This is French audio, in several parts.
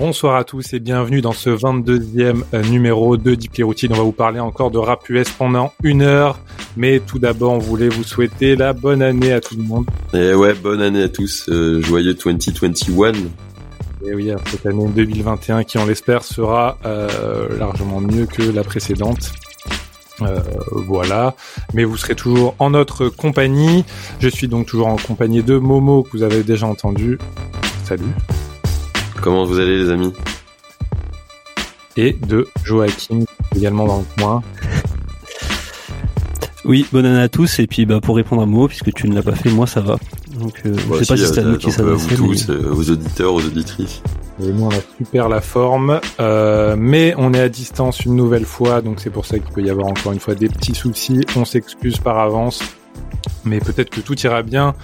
Bonsoir à tous et bienvenue dans ce 22e euh, numéro de Deeply Routine. On va vous parler encore de rap US pendant une heure. Mais tout d'abord, on voulait vous souhaiter la bonne année à tout le monde. Et ouais, bonne année à tous. Euh, joyeux 2021. Et oui, cette année 2021 qui, on l'espère, sera euh, largement mieux que la précédente. Euh, voilà, mais vous serez toujours en notre compagnie. Je suis donc toujours en compagnie de Momo que vous avez déjà entendu. Salut. Comment vous allez les amis? Et de Joachim également dans le coin. Oui, bonne année à tous. Et puis bah, pour répondre à Momo, puisque tu ne l'as pas fait, moi ça va. Donc euh, je sais pas si c'est à nous qui s'adressait. Vous tous, euh, aux auditeurs, aux auditrices. Et nous, on a super la forme, euh, mais on est à distance une nouvelle fois, donc c'est pour ça qu'il peut y avoir encore une fois des petits soucis. On s'excuse par avance, mais peut-être que tout ira bien.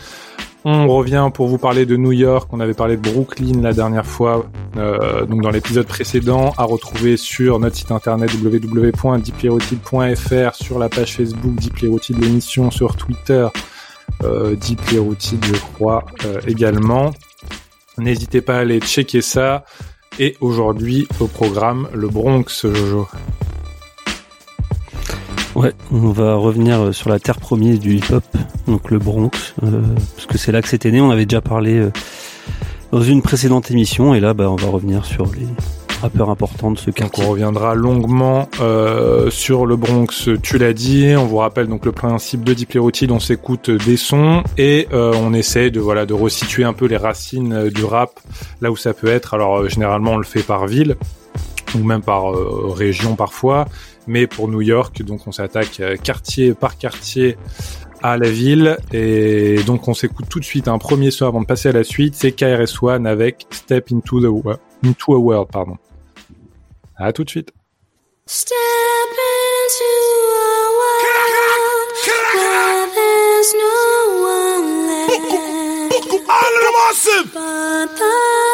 On revient pour vous parler de New York. On avait parlé de Brooklyn la dernière fois, euh, donc dans l'épisode précédent, à retrouver sur notre site internet www.deeplerotide.fr, sur la page Facebook Deeplerotide l'émission, sur Twitter euh, je crois euh, également. N'hésitez pas à aller checker ça. Et aujourd'hui, au programme, le Bronx, Jojo. Ouais, on va revenir euh, sur la terre première du hip-hop, donc le Bronx, euh, parce que c'est là que c'était né. On avait déjà parlé euh, dans une précédente émission, et là, bah, on va revenir sur les, rappeur important de ce quartier. on reviendra longuement euh, sur le Bronx, tu l'as dit. On vous rappelle donc le principe de Deep Routine, on s'écoute des sons et euh, on essaie de voilà de resituer un peu les racines du rap là où ça peut être. Alors euh, généralement on le fait par ville ou même par région parfois, mais pour New York donc on s'attaque quartier par quartier à la ville et donc on s'écoute tout de suite un premier son avant de passer à la suite, c'est KRS One avec Step into the into a World pardon. À tout de suite. Step into a world where there's no one left. But the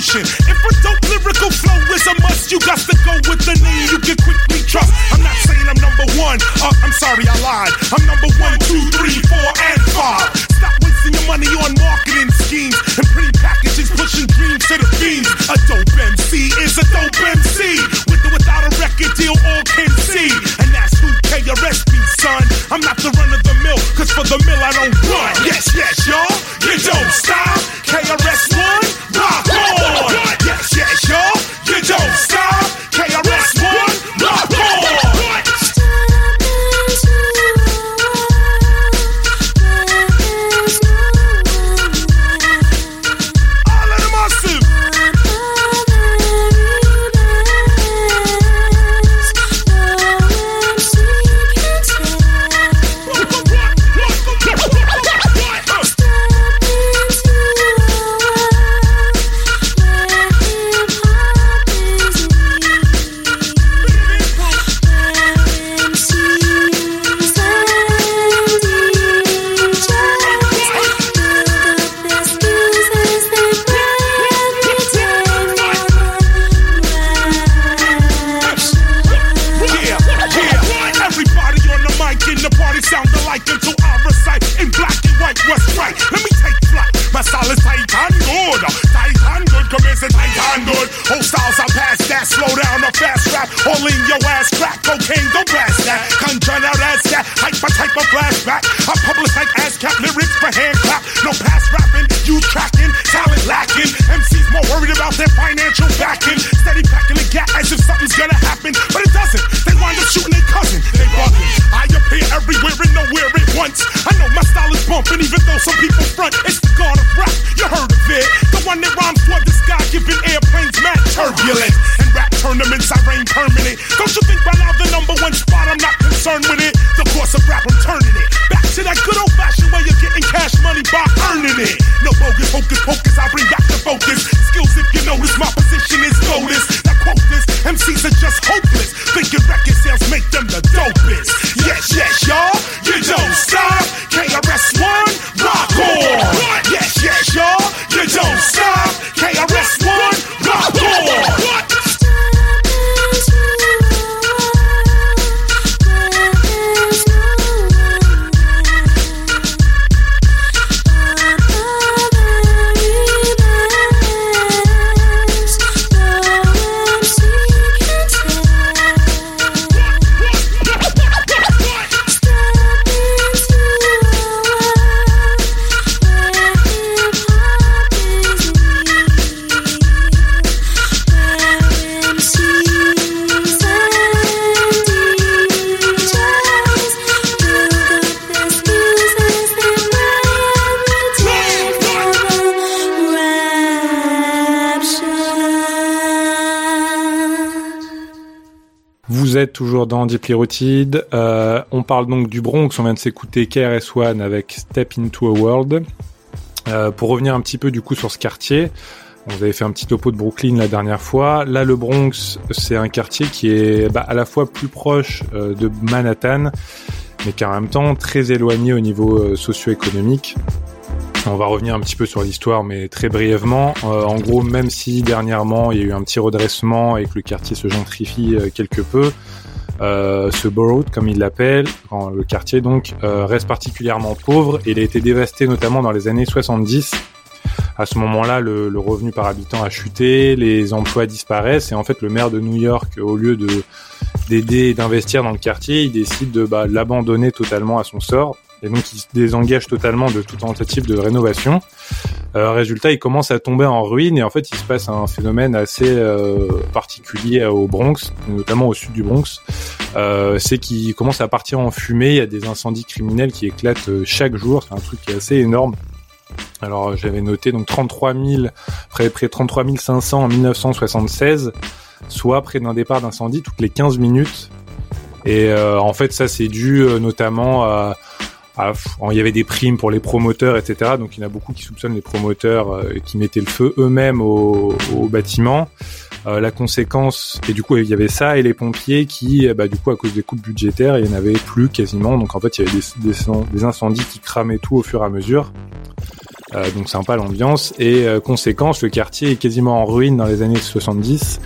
emotion. If a dope lyrical flow is a must, you got to go with the need you can quickly trust. I'm not saying I'm number one. Uh, I'm sorry, I lied. I'm number one, two, three, four, and five. Stop wasting your money on marketing schemes and pretty packages pushing dreams to the fiends. A dope MC is a dope MC. With or without a record deal, all can see. And that's who KRS be, son. I'm not the run of the mill, cause for the mill I don't run. Yes, yes, y'all. You don't stop. Dans Deeply Rooted. Euh, on parle donc du Bronx. On vient de s'écouter KRS-One avec Step Into a World. Euh, pour revenir un petit peu du coup sur ce quartier, vous avez fait un petit topo de Brooklyn la dernière fois. Là, le Bronx, c'est un quartier qui est bah, à la fois plus proche euh, de Manhattan, mais qui en même temps très éloigné au niveau socio-économique. On va revenir un petit peu sur l'histoire, mais très brièvement. En gros, même si dernièrement il y a eu un petit redressement et que le quartier se gentrifie quelque peu, euh, ce borough, comme il l'appelle, le quartier donc, euh, reste particulièrement pauvre et il a été dévasté notamment dans les années 70. À ce moment-là, le, le revenu par habitant a chuté, les emplois disparaissent et en fait le maire de New York, au lieu de d'aider et d'investir dans le quartier, il décide de bah, l'abandonner totalement à son sort et donc il se désengage totalement de toute tentative de rénovation. Euh, résultat, il commence à tomber en ruine et en fait, il se passe un phénomène assez euh, particulier au Bronx, notamment au sud du Bronx. Euh, c'est qu'il commence à partir en fumée. Il y a des incendies criminels qui éclatent euh, chaque jour. C'est un truc qui est assez énorme. Alors j'avais noté donc 33 000, près, près 33 500 en 1976, soit près d'un départ d'incendie toutes les 15 minutes. Et euh, en fait, ça c'est dû euh, notamment à, à, il y avait des primes pour les promoteurs, etc. Donc il y en a beaucoup qui soupçonnent les promoteurs euh, qui mettaient le feu eux-mêmes au, au bâtiment. Euh, la conséquence, et du coup il y avait ça et les pompiers qui, bah, du coup à cause des coupes budgétaires, il y en avait plus quasiment. Donc en fait il y avait des, des, des incendies qui cramaient tout au fur et à mesure. Euh, donc sympa l'ambiance. Et euh, conséquence, le quartier est quasiment en ruine dans les années 70.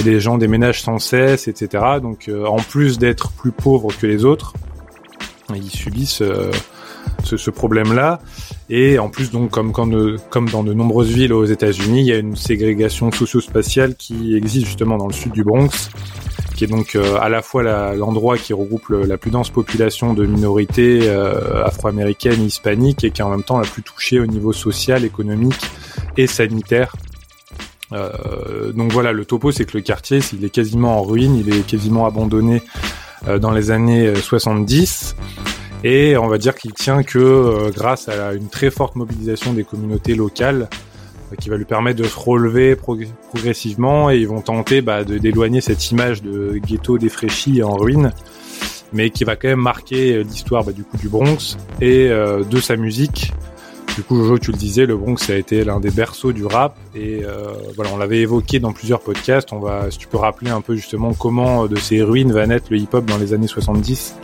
Et les gens déménagent sans cesse, etc. Donc euh, en plus d'être plus pauvres que les autres, ils subissent euh, ce, ce problème-là. Et en plus, donc, comme, dans de nombreuses villes aux États-Unis, il y a une ségrégation socio-spatiale qui existe justement dans le sud du Bronx, qui est donc euh, à la fois l'endroit qui regroupe la plus dense population de minorités euh, afro-américaines hispaniques, et qui est en même temps la plus touchée au niveau social, économique et sanitaire. Euh, donc voilà, le topo, c'est que le quartier, il est quasiment en ruine, il est quasiment abandonné dans les années 70. Et on va dire qu'il tient que euh, grâce à une très forte mobilisation des communautés locales, euh, qui va lui permettre de se relever prog progressivement, et ils vont tenter bah, de d'éloigner cette image de ghetto défraîchi et en ruine, mais qui va quand même marquer euh, l'histoire bah, du coup du Bronx et euh, de sa musique. Du coup, Jojo, tu le disais, le Bronx a été l'un des berceaux du rap et euh, voilà, on l'avait évoqué dans plusieurs podcasts. On va, si tu peux rappeler un peu justement comment de ces ruines va naître le hip-hop dans les années 70.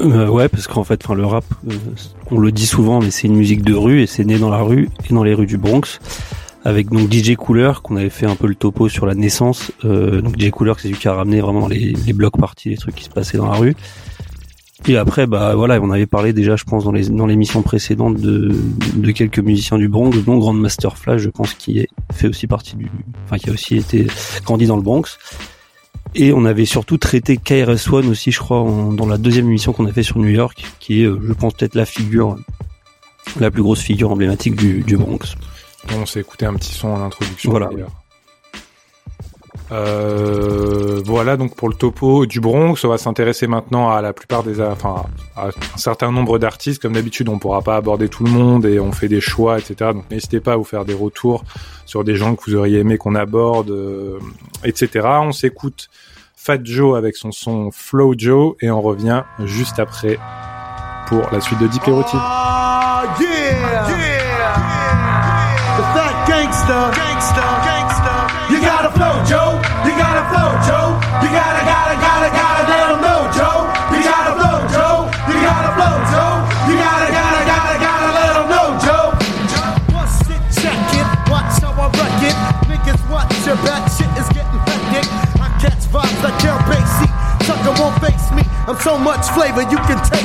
Euh, ouais, parce qu'en fait, le rap, euh, on le dit souvent, mais c'est une musique de rue et c'est né dans la rue et dans les rues du Bronx. Avec donc DJ Cooler, qu'on avait fait un peu le topo sur la naissance. Euh, donc DJ Cooler, c'est celui qui a ramené vraiment les, les blocs parties, les trucs qui se passaient dans la rue. Et après, bah voilà, on avait parlé déjà, je pense, dans les dans l'émission précédente de, de quelques musiciens du Bronx, dont Grandmaster Flash, je pense, qui est, fait aussi partie du, enfin, qui a aussi été grandi dans le Bronx. Et on avait surtout traité KRS One aussi, je crois, dans la deuxième émission qu'on a fait sur New York, qui est, je pense, peut-être la figure, la plus grosse figure emblématique du, du Bronx. On s'est écouté un petit son en introduction. Voilà. d'ailleurs. Euh, voilà donc pour le topo du Bronx, on va s'intéresser maintenant à la plupart des, enfin à un certain nombre d'artistes. Comme d'habitude, on pourra pas aborder tout le monde et on fait des choix, etc. Donc n'hésitez pas à vous faire des retours sur des gens que vous auriez aimé qu'on aborde, euh, etc. On s'écoute Fat Joe avec son son Flow Joe et on revient juste après pour la suite de Deep. You gotta flow, Joe. You gotta flow, Joe. You gotta, gotta, gotta, gotta let 'em know, Joe. You gotta flow, Joe. You gotta flow, Joe. You gotta, gotta, gotta, gotta let 'em know, Joe. Bust it, check it, watch how I wreck it. Niggas, watch your back, shit is getting hectic. I catch vibes like Kel Basie. Sucker won't face me. I'm so much flavor, you can taste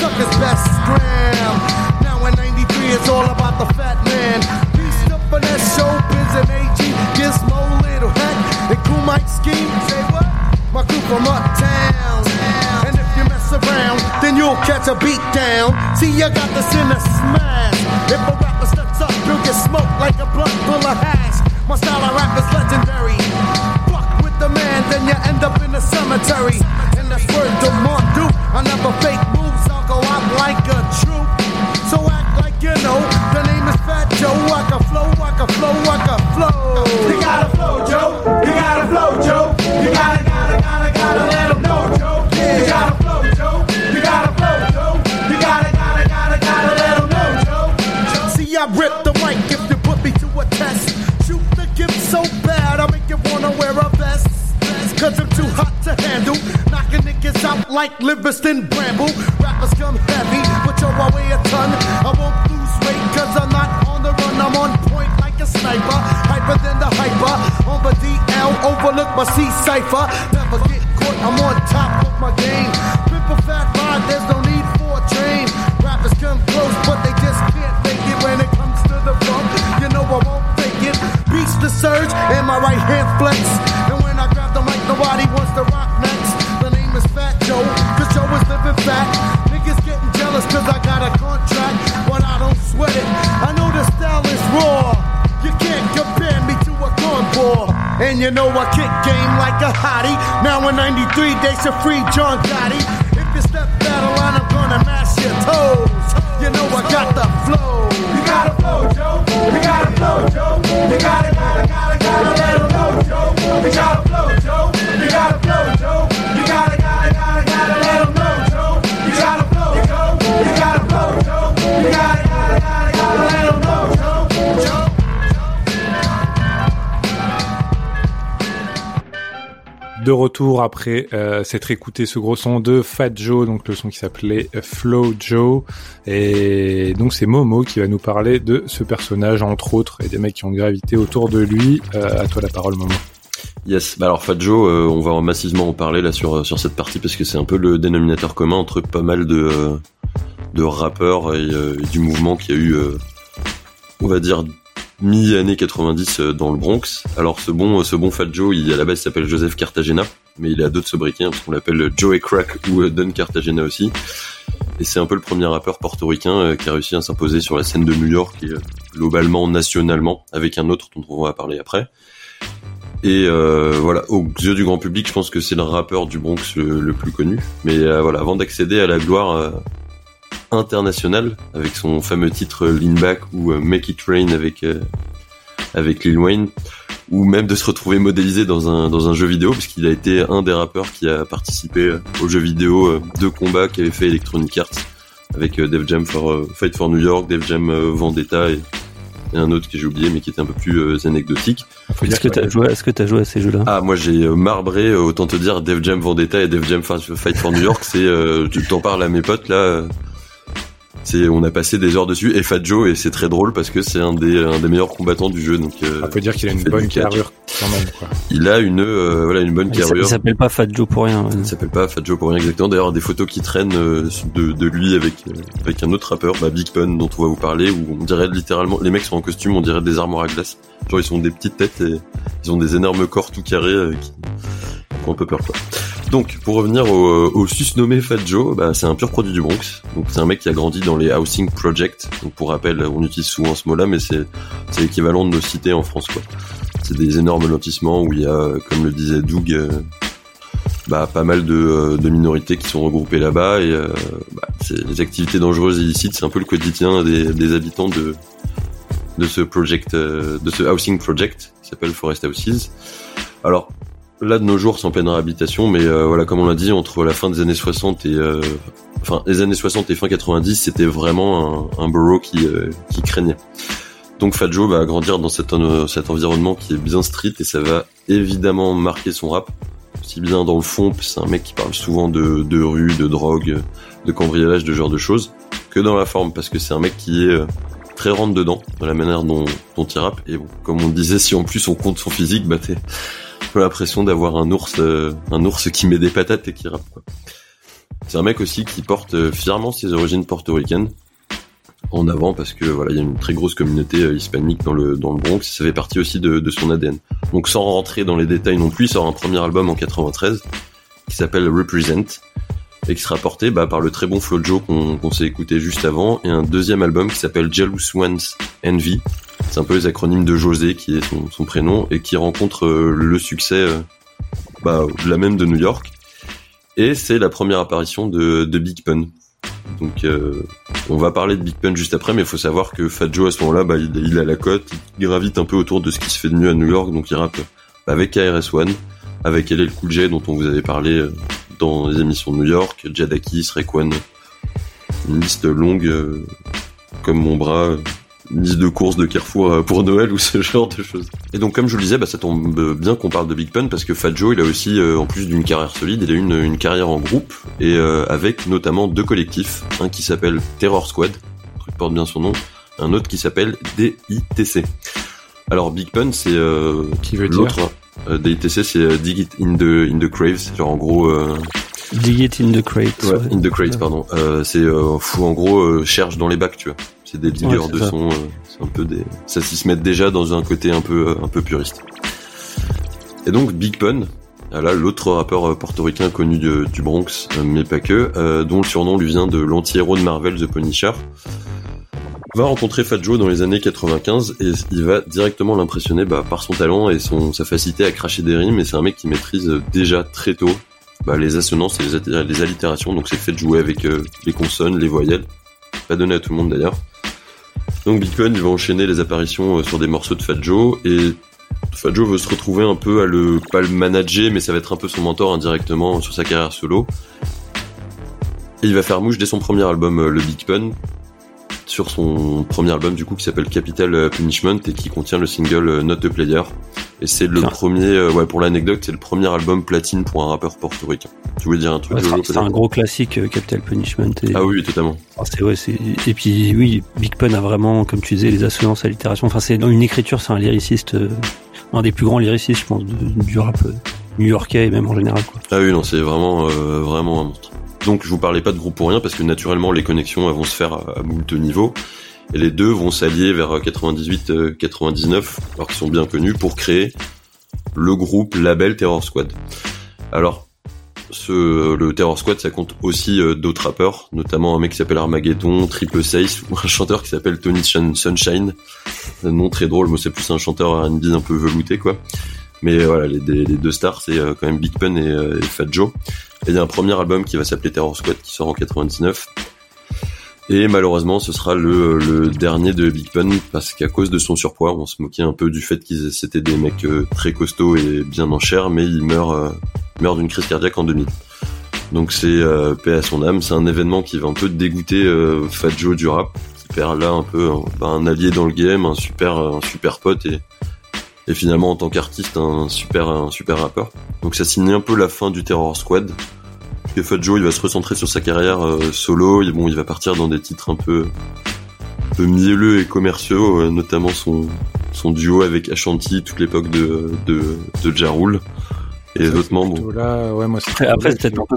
Suckers best scram. Now in 93, it's all about the fat man. Beast up in that showbiz and AG. Gizmo, little heck, and cool Mike scheme. Say what? My crew from uptown. And if you mess around, then you'll catch a beat down. See, I got this in a smash. If a rapper steps up, you'll get smoked like a blunt full of hash. My style of rap is legendary. Fuck with the man, then you end up in the cemetery. And that's word to Mondu. I never fake like Livingston Bramble. Rappers come heavy, but yo, I weigh a ton. I won't lose weight cause I'm not on the run. I'm on point like a sniper. Hyper than the hyper. On the DL, overlook my C cipher. Never get caught, I'm on top of my game. A fat ride, there's no need for a train. Rappers come close, but they just can't make it when it comes to the bump. You know I won't take it. Beats the surge and my right hand flex. And when I grab the mic, nobody wants to rock cause I got a contract, but I don't sweat it. I know the style is raw. You can't compare me to a cornball. And you know I kick game like a hottie. Now in 93, they should free John Gotti. If you step of line, I'm gonna mash your toes. De retour après euh, s'être écouté ce gros son de Fat Joe, donc le son qui s'appelait Flow Joe. Et donc c'est Momo qui va nous parler de ce personnage entre autres et des mecs qui ont gravité autour de lui. Euh, à toi la parole Momo. Yes, bah alors Fat Joe, euh, on va massivement en parler là sur sur cette partie parce que c'est un peu le dénominateur commun entre pas mal de de rappeurs et, et du mouvement qui a eu, on va dire mi-année 90 euh, dans le Bronx. Alors ce bon ce bon Fat Joe, il à la base s'appelle Joseph Cartagena, mais il a d'autres sobriquets hein, parce qu'on l'appelle Joe et Crack ou euh, Don Cartagena aussi. Et c'est un peu le premier rappeur portoricain euh, qui a réussi à s'imposer sur la scène de New York et euh, globalement nationalement avec un autre dont on va parler après. Et euh, voilà, aux yeux du grand public, je pense que c'est le rappeur du Bronx le, plus connu. Mais euh, voilà, avant d'accéder à la gloire internationale avec son fameux titre Lean Back ou euh, Make It Rain avec euh, avec Lil Wayne, ou même de se retrouver modélisé dans un dans un jeu vidéo, parce qu'il a été un des rappeurs qui a participé euh, au jeu vidéo euh, de combat qu'avait fait Electronic Arts avec euh, Def Jam for euh, Fight for New York, Def Jam euh, Vendetta et, et un autre que j'ai oublié mais qui était un peu plus euh, anecdotique. Est-ce que joué, est-ce que t'as joué à ces jeux-là? Ah, moi j'ai euh, marbré, autant te dire, Def Jam Vendetta et Def Jam Fight for New York, c'est, euh, tu t'en parles à mes potes là, euh, c'est, on a passé des heures dessus, et Fat Joe, et c'est très drôle parce que c'est un des, un des meilleurs combattants du jeu, donc euh, On peut dire qu'il a une bonne carrure quand même. Quoi. il a une, euh, voilà, une bonne s'a- il carrure. s'appelle pas Fat Joe pour rien. ouais. Il s'appelle pas Fat Joe pour rien exactement. D'ailleurs, des photos qui traînent euh, de, de lui avec euh, avec un autre rappeur, bah, Big Pun, dont on va vous parler, où on dirait littéralement, les mecs sont en costume, on dirait des armoires à glace. Genre ils sont des petites têtes et ils ont des énormes corps tout carrés euh, qui qui font un peu peur quoi. Donc, pour revenir au, au susnommé Fat Joe, bah, c'est un pur produit du Bronx. Donc, c'est un mec qui a grandi dans les housing projects. Donc, pour rappel, on utilise souvent ce mot-là, mais c'est l'équivalent de nos cités en France quoi. C'est des énormes lotissements où il y a, comme le disait Doug, euh, bah, pas mal de, euh, de minorités qui sont regroupées là-bas et euh, bah, les activités dangereuses et illicites, c'est un peu le quotidien des, des habitants de de ce project, euh, de ce housing project qui s'appelle Forest Houses. Alors là de nos jours c'est en pleine réhabilitation, mais euh, voilà comme on l'a dit entre la fin des années 60 et euh, enfin les années 60 et fin 90 c'était vraiment un, un borough qui euh, qui craignait. Donc Fat Joe va grandir dans cet, cet environnement qui est bien street et ça va évidemment marquer son rap aussi bien dans le fond, c'est un mec qui parle souvent de, de rue, de drogue, de cambriolage, de ce genre de choses, que dans la forme, parce que c'est un mec qui est euh, très rentre dedans, dans la manière dont, dont il rappe, et bon, comme on disait, si en plus on compte son physique, bah t'es peu l'impression d'avoir un ours, euh, un ours qui met des patates et qui rappe, quoi. C'est un mec aussi qui porte euh, fièrement ses origines portoricaines en avant parce que voilà il y a une très grosse communauté euh, hispanique dans le dans le Bronx. Ça fait partie aussi de, son ADN donc sans rentrer dans les détails non plus, il sort un premier album en 93 qui s'appelle Represent et qui sera porté bah, par le très bon Flo Joe qu'on s'est écouté juste avant et un deuxième album qui s'appelle Jealous Ones Envy. C'est un peu les acronymes de José qui est son, prénom et qui rencontre euh, le succès euh, bah, la même de New York. Et c'est la première apparition de, Big Pun. Donc euh, on va parler de Big Pun juste après, mais il faut savoir que Fat Joe à ce moment-là, bah, il, il a la cote, il gravite un peu autour de ce qui se fait de mieux à New York, donc il rappe avec KRS-One, avec LL Cool J dont on vous avait parlé euh, dans les émissions de New York, Jadakis, Rayquan, une liste longue euh, comme mon bras, euh, une liste de courses de Carrefour euh, pour Noël ou ce genre de choses. Et donc comme je vous le disais, bah, ça tombe bien qu'on parle de Big Pun parce que Fat Joe, il a aussi, euh, en plus d'une carrière solide, il a une, une carrière en groupe et euh, avec notamment deux collectifs, un qui s'appelle Terror Squad, truc porte bien son nom, un autre qui s'appelle DITC. Alors Big Pun, c'est euh, Qui veut l'autre. Euh, DITC, c'est euh, Dig It in the in the Craves, genre en gros. Euh, Dig it in the crate. Ouais, ouais. in the crate, pardon. C'est fou, en gros, cherche dans les bacs, tu vois. C'est des diggers de ça. son. c'est un peu des. Ça s'y se met déjà dans un côté un peu, un peu puriste. Et donc Big Pun, là l'autre rappeur portoricain connu de- du Bronx, mais pas que, euh, dont le surnom lui vient de l'anti-héros de Marvel, The Punisher, va rencontrer Fat Joe dans les années 95 et il va directement l'impressionner bah, par son talent et sa facilité à cracher des rimes. Et c'est un mec qui maîtrise euh, déjà très tôt bah, les assonances et les, alli- les allitérations. Donc c'est fait de jouer avec euh, les consonnes, les voyelles. Pas donné à tout le monde d'ailleurs. Donc Pun il va enchaîner les apparitions euh, sur des morceaux de Fat Joe et Fat Joe veut se retrouver un peu à le pas manager mais ça va être un peu son mentor indirectement sur sa carrière solo. Et il va faire mouche dès son premier album le Big Pun sur son premier album du coup qui s'appelle Capital euh, Punishment et qui contient le single euh, Not a Player Et c'est le premier, euh, ouais, pour l'anecdote, c'est le premier album platine pour un rappeur portoricain. Tu voulais dire un truc Ouais, c'est un gros classique, euh, Capital Punishment. Et, Ah oui, totalement. C'est ouais, et puis oui, Big Pun a vraiment, comme tu disais, les assonances, allitérations. Enfin, c'est dans une écriture, c'est un lyriciste, euh, un des plus grands lyricistes, je pense, de- du rap euh, new-yorkais et même en général. Quoi. Ah oui, non, c'est vraiment, vraiment un monstre. Donc, je vous parlais pas de groupe pour rien parce que naturellement, les connexions vont se faire à, à moult niveaux. Et les deux vont s'allier vers 98-99, alors qu'ils sont bien connus, pour créer le groupe label Terror Squad. Alors, ce, le Terror Squad, ça compte aussi euh, d'autres rappeurs, notamment un mec qui s'appelle Armageddon, Triple Seis, ou un chanteur qui s'appelle Tony Sun- Sunshine. Un nom très drôle, moi c'est plus un chanteur R&B un peu velouté, quoi. Mais euh, voilà, les, deux stars, c'est euh, quand même Big Pun et, euh, et Fat Joe. Et il y a un premier album qui va s'appeler Terror Squad qui sort en 99. Et malheureusement, ce sera le, dernier de Big Pun parce qu'à cause de son surpoids, on se moquait un peu du fait qu'ils c'était des mecs très costauds et bien en chair, mais il meurt, d'une crise cardiaque en 2000. Donc c'est paix à son âme. C'est un événement qui va un peu dégoûter Fat Joe du rap, qui perd là un peu bah, un allié dans le game, un super, un super pote et, et finalement en tant qu'artiste un super, un super rappeur. Donc ça signe un peu la fin du Terror Squad. Que Fat Joe il va se recentrer sur sa carrière euh, solo. Et bon, il va partir dans des titres un peu, un peu mielleux et commerciaux, euh, notamment son, son duo avec Ashanti, toute l'époque de, de, de Ja Rule. Et les Ça, autres c'est membres. Là, ouais, moi, c'est Après, après c'est peut-être un peu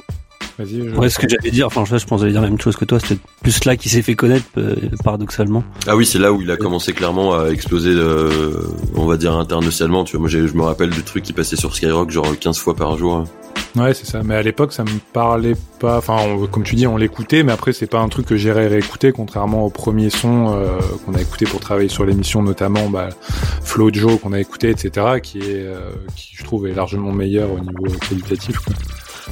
Vas-y, je- Ouais, ce que j'allais dire, enfin, je, je pense que j'allais dire la même chose que toi, c'était plus là qu'il s'est fait connaître, euh, paradoxalement. Ah oui, c'est là où il a commencé clairement à exploser, euh, on va dire internationalement. Tu vois, moi je me rappelle du truc qui passait sur Skyrock genre 15 fois par jour. Ouais, c'est ça. Mais à l'époque, ça me parlait pas. Enfin, on- comme tu dis, on l'écoutait, mais après, c'est pas un truc que j'irais réécouter, contrairement au premier son euh, qu'on a écouté pour travailler sur l'émission, notamment bah, Flo Joe qu'on a écouté, etc., qui est, euh, qui je trouve est largement meilleur au niveau qualitatif. Quoi.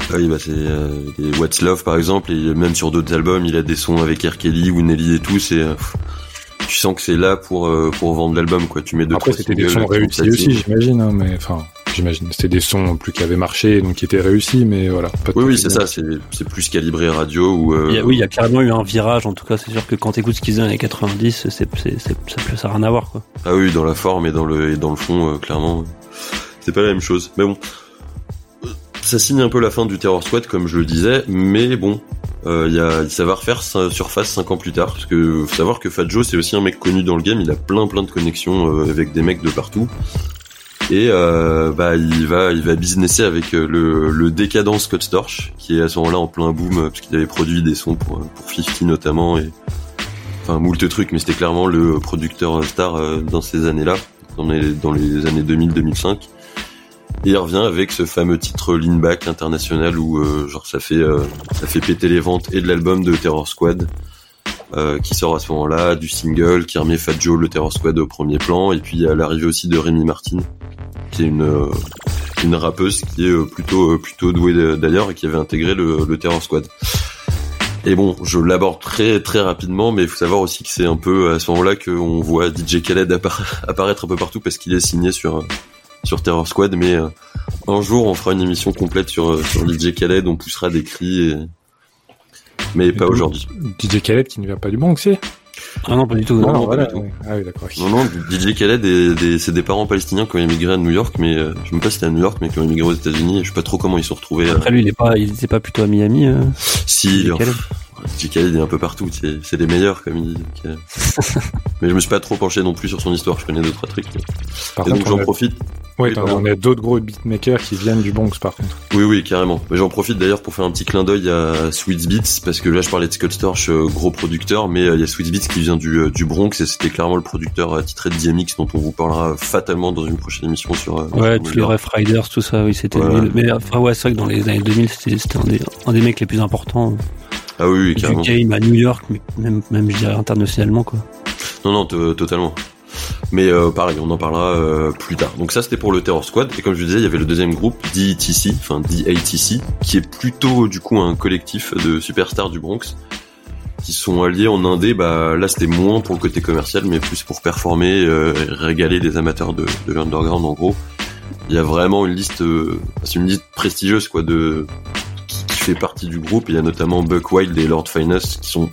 Ah oui, bah c'est euh, les What's Love par exemple, et même sur d'autres albums, il a des sons avec R. Kelly ou Nelly et tout. C'est, euh, tu sens que c'est là pour euh, pour vendre l'album quoi. Tu mets deux Après, c'était des sons réussis aussi, j'imagine. Hein, mais enfin, j'imagine. C'était des sons plus qui avaient marché, donc qui étaient réussis, mais voilà. Pas Oui oui, est c'est ça. C'est c'est plus calibré radio ou. euh, Il y a- oui, il y a clairement eu un virage, en tout cas, c'est sûr que quand t'écoutes ce qu'ils faisaient dans les 90, c'est, c'est, c'est, ça, ça a rien à voir, quoi. Ah oui, dans la forme et dans le et dans le fond, euh, clairement, c'est pas la même chose. Mais bon, Euh, ça signe un peu la fin du Terror Squad, comme je le disais. Mais bon, euh, y ça va refaire surface cinq ans plus tard, parce que faut savoir que Fat Joe c'est aussi un mec connu dans le game. Il a plein plein de connexions euh, avec des mecs de partout. Et euh, bah il va il va businesser avec euh, le, le décadent Scott Storch, qui est à ce moment-là en plein boom, parce qu'il avait produit des sons pour pour 50 notamment et enfin moult trucs, mais c'était clairement le producteur star dans ces années-là, dans les, dans les années 2000-2005. Et il revient avec ce fameux titre Lean Back international où euh, genre ça fait euh, ça fait péter les ventes et de l'album de Terror Squad euh, qui sort à ce moment-là, du single qui remet Fat Joe le Terror Squad au premier plan et puis à l'arrivée aussi de Rémi Martin qui est une euh, une rappeuse qui est euh, plutôt euh, plutôt douée d'ailleurs et qui avait intégré le, le Terror Squad. Et bon, je l'aborde très très rapidement, mais il faut savoir aussi que c'est un peu à ce moment-là qu'on voit DJ Khaled appara- apparaître un peu partout parce qu'il est signé sur sur Terror Squad. Mais euh, un jour, on fera une émission complète sur euh, sur DJ Khaled, on poussera des cris, et... mais pas aujourd'hui. DJ Khaled qui ne vient pas du Bronx, c'est Ah non, pas du tout. Non, non. non, pas voilà. du tout. ouais. Ah oui, d'accord. Non, non, DJ Khaled, est des- c'est des parents palestiniens qui ont émigré à New York, mais euh, je sais même pas si c'était à New York, mais qui ont émigré aux États-Unis. Et je sais pas trop comment ils se sont retrouvés. euh, Après, lui, il est pas, il était pas plutôt à Miami, euh, si, DJ Khaled. DJ Khaled est un peu partout, c'est c'est les meilleurs comme il dit. donc, euh. mais je me suis pas trop penché non plus sur son histoire, je connais deux trois trucs. mais- Et donc j'en a, profite. Ouais, oui, on a d'autres gros beatmakers qui viennent du Bronx, par contre. Oui oui carrément. Mais j'en profite d'ailleurs pour faire un petit clin d'œil à Sweet Beats parce que là je parlais de Scott Storch, euh, gros producteur, mais euh, il y a Sweet Beats qui vient du, euh, du Bronx et c'était clairement le producteur attitré de DMX dont on vous parlera fatalement dans une prochaine émission sur. Ouais, tous les. Rough Riders, tout ça, oui, c'était Ouais. Mais enfin, ouais, c'est vrai que dans les années 2000, c'était, c'était un des, un des mecs les plus importants Ah oui oui du carrément. game à New York, mais même, même, je dirais, internationalement, quoi. Non, non, to- totalement. Mais euh, pareil, on en parlera euh, plus tard. Donc ça, c'était pour le Terror Squad. Et comme je vous disais, il y avait le deuxième groupe, DETC, enfin DATC, qui est plutôt du coup un collectif de superstars du Bronx qui sont alliés en indé. Bah là, c'était moins pour le côté commercial, mais plus pour performer, euh, et régaler les amateurs de, de l'underground en gros. Il y a vraiment une liste, euh, c'est une liste prestigieuse quoi de qui, qui fait partie du groupe. Il y a notamment Buck Wild et Lord Finest qui sont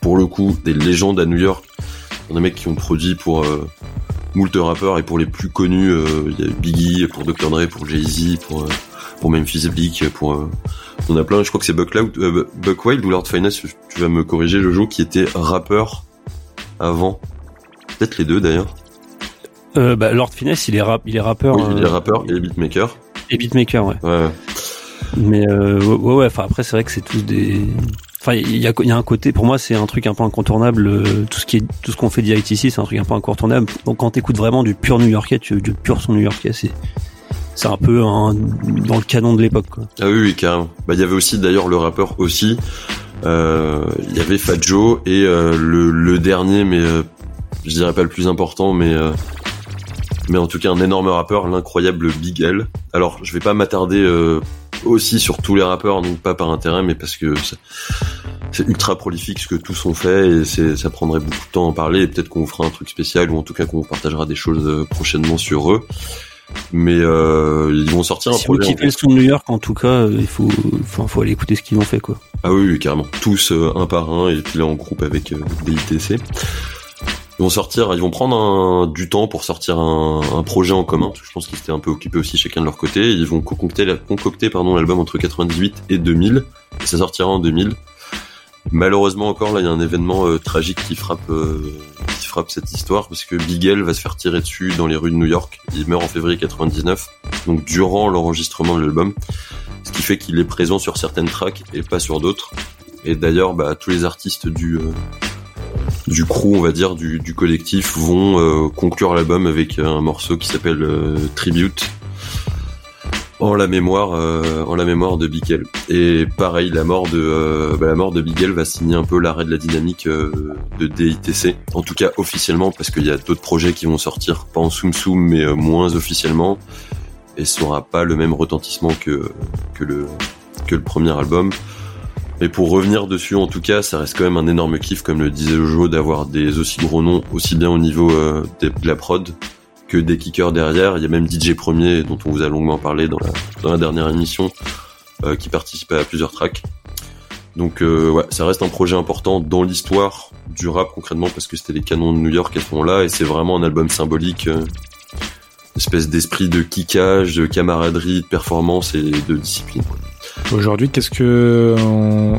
pour le coup des légendes à New York. Des mecs qui ont produit pour euh, moult rappeurs et pour les plus connus, euh, il y a Biggie, pour Dr Dre, pour Jay-Z, pour euh, pour Memphis Bleak, pour euh, on a plein. Je crois que c'est Buck, euh, Buck Wild ou Lord Finesse. Tu vas me corriger le jour qui était rappeur avant. Peut-être les deux d'ailleurs. Euh, bah, Lord Finesse, il est rap, il est rappeur. Oui, il est euh, rappeur et beatmaker. et beatmaker, ouais. Ouais. Mais euh, ouais, ouais. Enfin après, c'est vrai que c'est tous des. Enfin, il y a, un côté. Pour moi, c'est un truc un peu incontournable. euh, Tout ce qu'on fait d'ITC, c'est un truc un peu incontournable. Donc quand t'écoutes vraiment du pur New-Yorkais, tu, du pur son New-Yorkais, c'est c'est un peu dans le canon de l'époque. Ah oui, oui, carrément. Bah, il y avait aussi d'ailleurs le rappeur aussi. Euh, Il y avait Fat Joe et euh, le, dernier, mais je dirais pas le plus important, mais mais en tout cas un énorme rappeur, l'incroyable Big L. Alors, je vais pas m'attarder aussi sur tous les rappeurs, donc pas par intérêt, mais parce que c'est- ultra prolifique ce que tous ont fait et ça prendrait beaucoup de temps à en parler. Et peut-être qu'on vous fera un truc spécial ou en tout cas qu'on vous partagera des choses euh, prochainement sur eux. Mais euh, ils vont sortir un Si vous projet. en kiffez le son de New York, en tout cas, euh, il faut, enfin, faut aller écouter ce qu'ils ont fait, quoi. Ah oui, oui, carrément. Tous euh, un par un et puis là en groupe avec euh, des ITC. Ils vont sortir, ils vont prendre du temps pour sortir un, projet en commun. Je pense qu'ils étaient un peu occupés aussi chacun de leur côté. Ils vont concocter, pardon l'album entre 98 et 2000. Et ça sortira en 2000. Malheureusement encore là, il y a un événement euh, tragique qui frappe euh, qui frappe cette histoire parce que Big L va se faire tirer dessus dans les rues de New York. Il meurt en février 99, donc durant l'enregistrement de l'album, ce qui fait qu'il est présent sur certaines tracks et pas sur d'autres. Et d'ailleurs, bah, tous les artistes du euh, du crew, on va dire, du, collectif, vont euh, conclure l'album avec un morceau qui s'appelle euh, Tribute en la mémoire euh, en la mémoire de Bigel. Et pareil, la mort de euh, bah, la mort de Bigel va signer un peu l'arrêt de la dynamique euh, de DITC. En tout cas officiellement, parce qu'il y a d'autres projets qui vont sortir, pas en soum soum, mais euh, moins officiellement, et ça aura pas le même retentissement que que le que le premier album. Mais pour revenir dessus, en tout cas, ça reste quand même un énorme kiff, comme le disait Jojo, d'avoir des aussi gros noms, aussi bien au niveau euh, de la prod que des kickers derrière. Il y a même DJ Premier, dont on vous a longuement parlé dans la, dans la dernière émission, euh, qui participe à plusieurs tracks. Donc euh, ouais, ça reste un projet important dans l'histoire du rap concrètement, parce que c'était les canons de New York à ce moment-là, et c'est vraiment un album symbolique, espèce d'esprit de kickage, de camaraderie, de performance et de discipline. Aujourd'hui, qu'est-ce que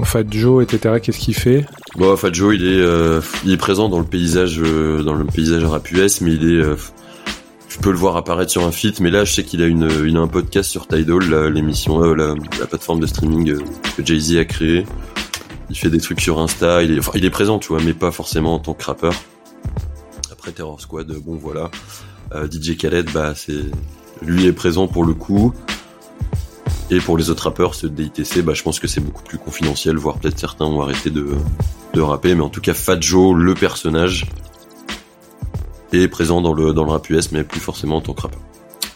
Fat Joe, etc. Qu'est-ce qu'il fait? Bon, Fat Joe, il est, euh, il est présent dans le paysage, euh, dans le paysage rap US, mais il est, euh, je peux le voir apparaître sur un feat, mais là, je sais qu'il a une, il a un podcast sur Tidal, l'émission, euh, la, la plateforme de streaming que Jay Z a créé. Il fait des trucs sur Insta, il est, il est présent, tu vois, mais pas forcément en tant que rappeur. Après Terror Squad, bon voilà. DJ Khaled, bah c'est, lui est présent pour le coup. Et pour les autres rappeurs, de DITC, bah, je pense que c'est beaucoup plus confidentiel, voire peut-être certains ont arrêté de, de rapper, mais en tout cas, Fat Joe, le personnage, est présent dans le, dans le rap US, mais plus forcément en tant que rappeur.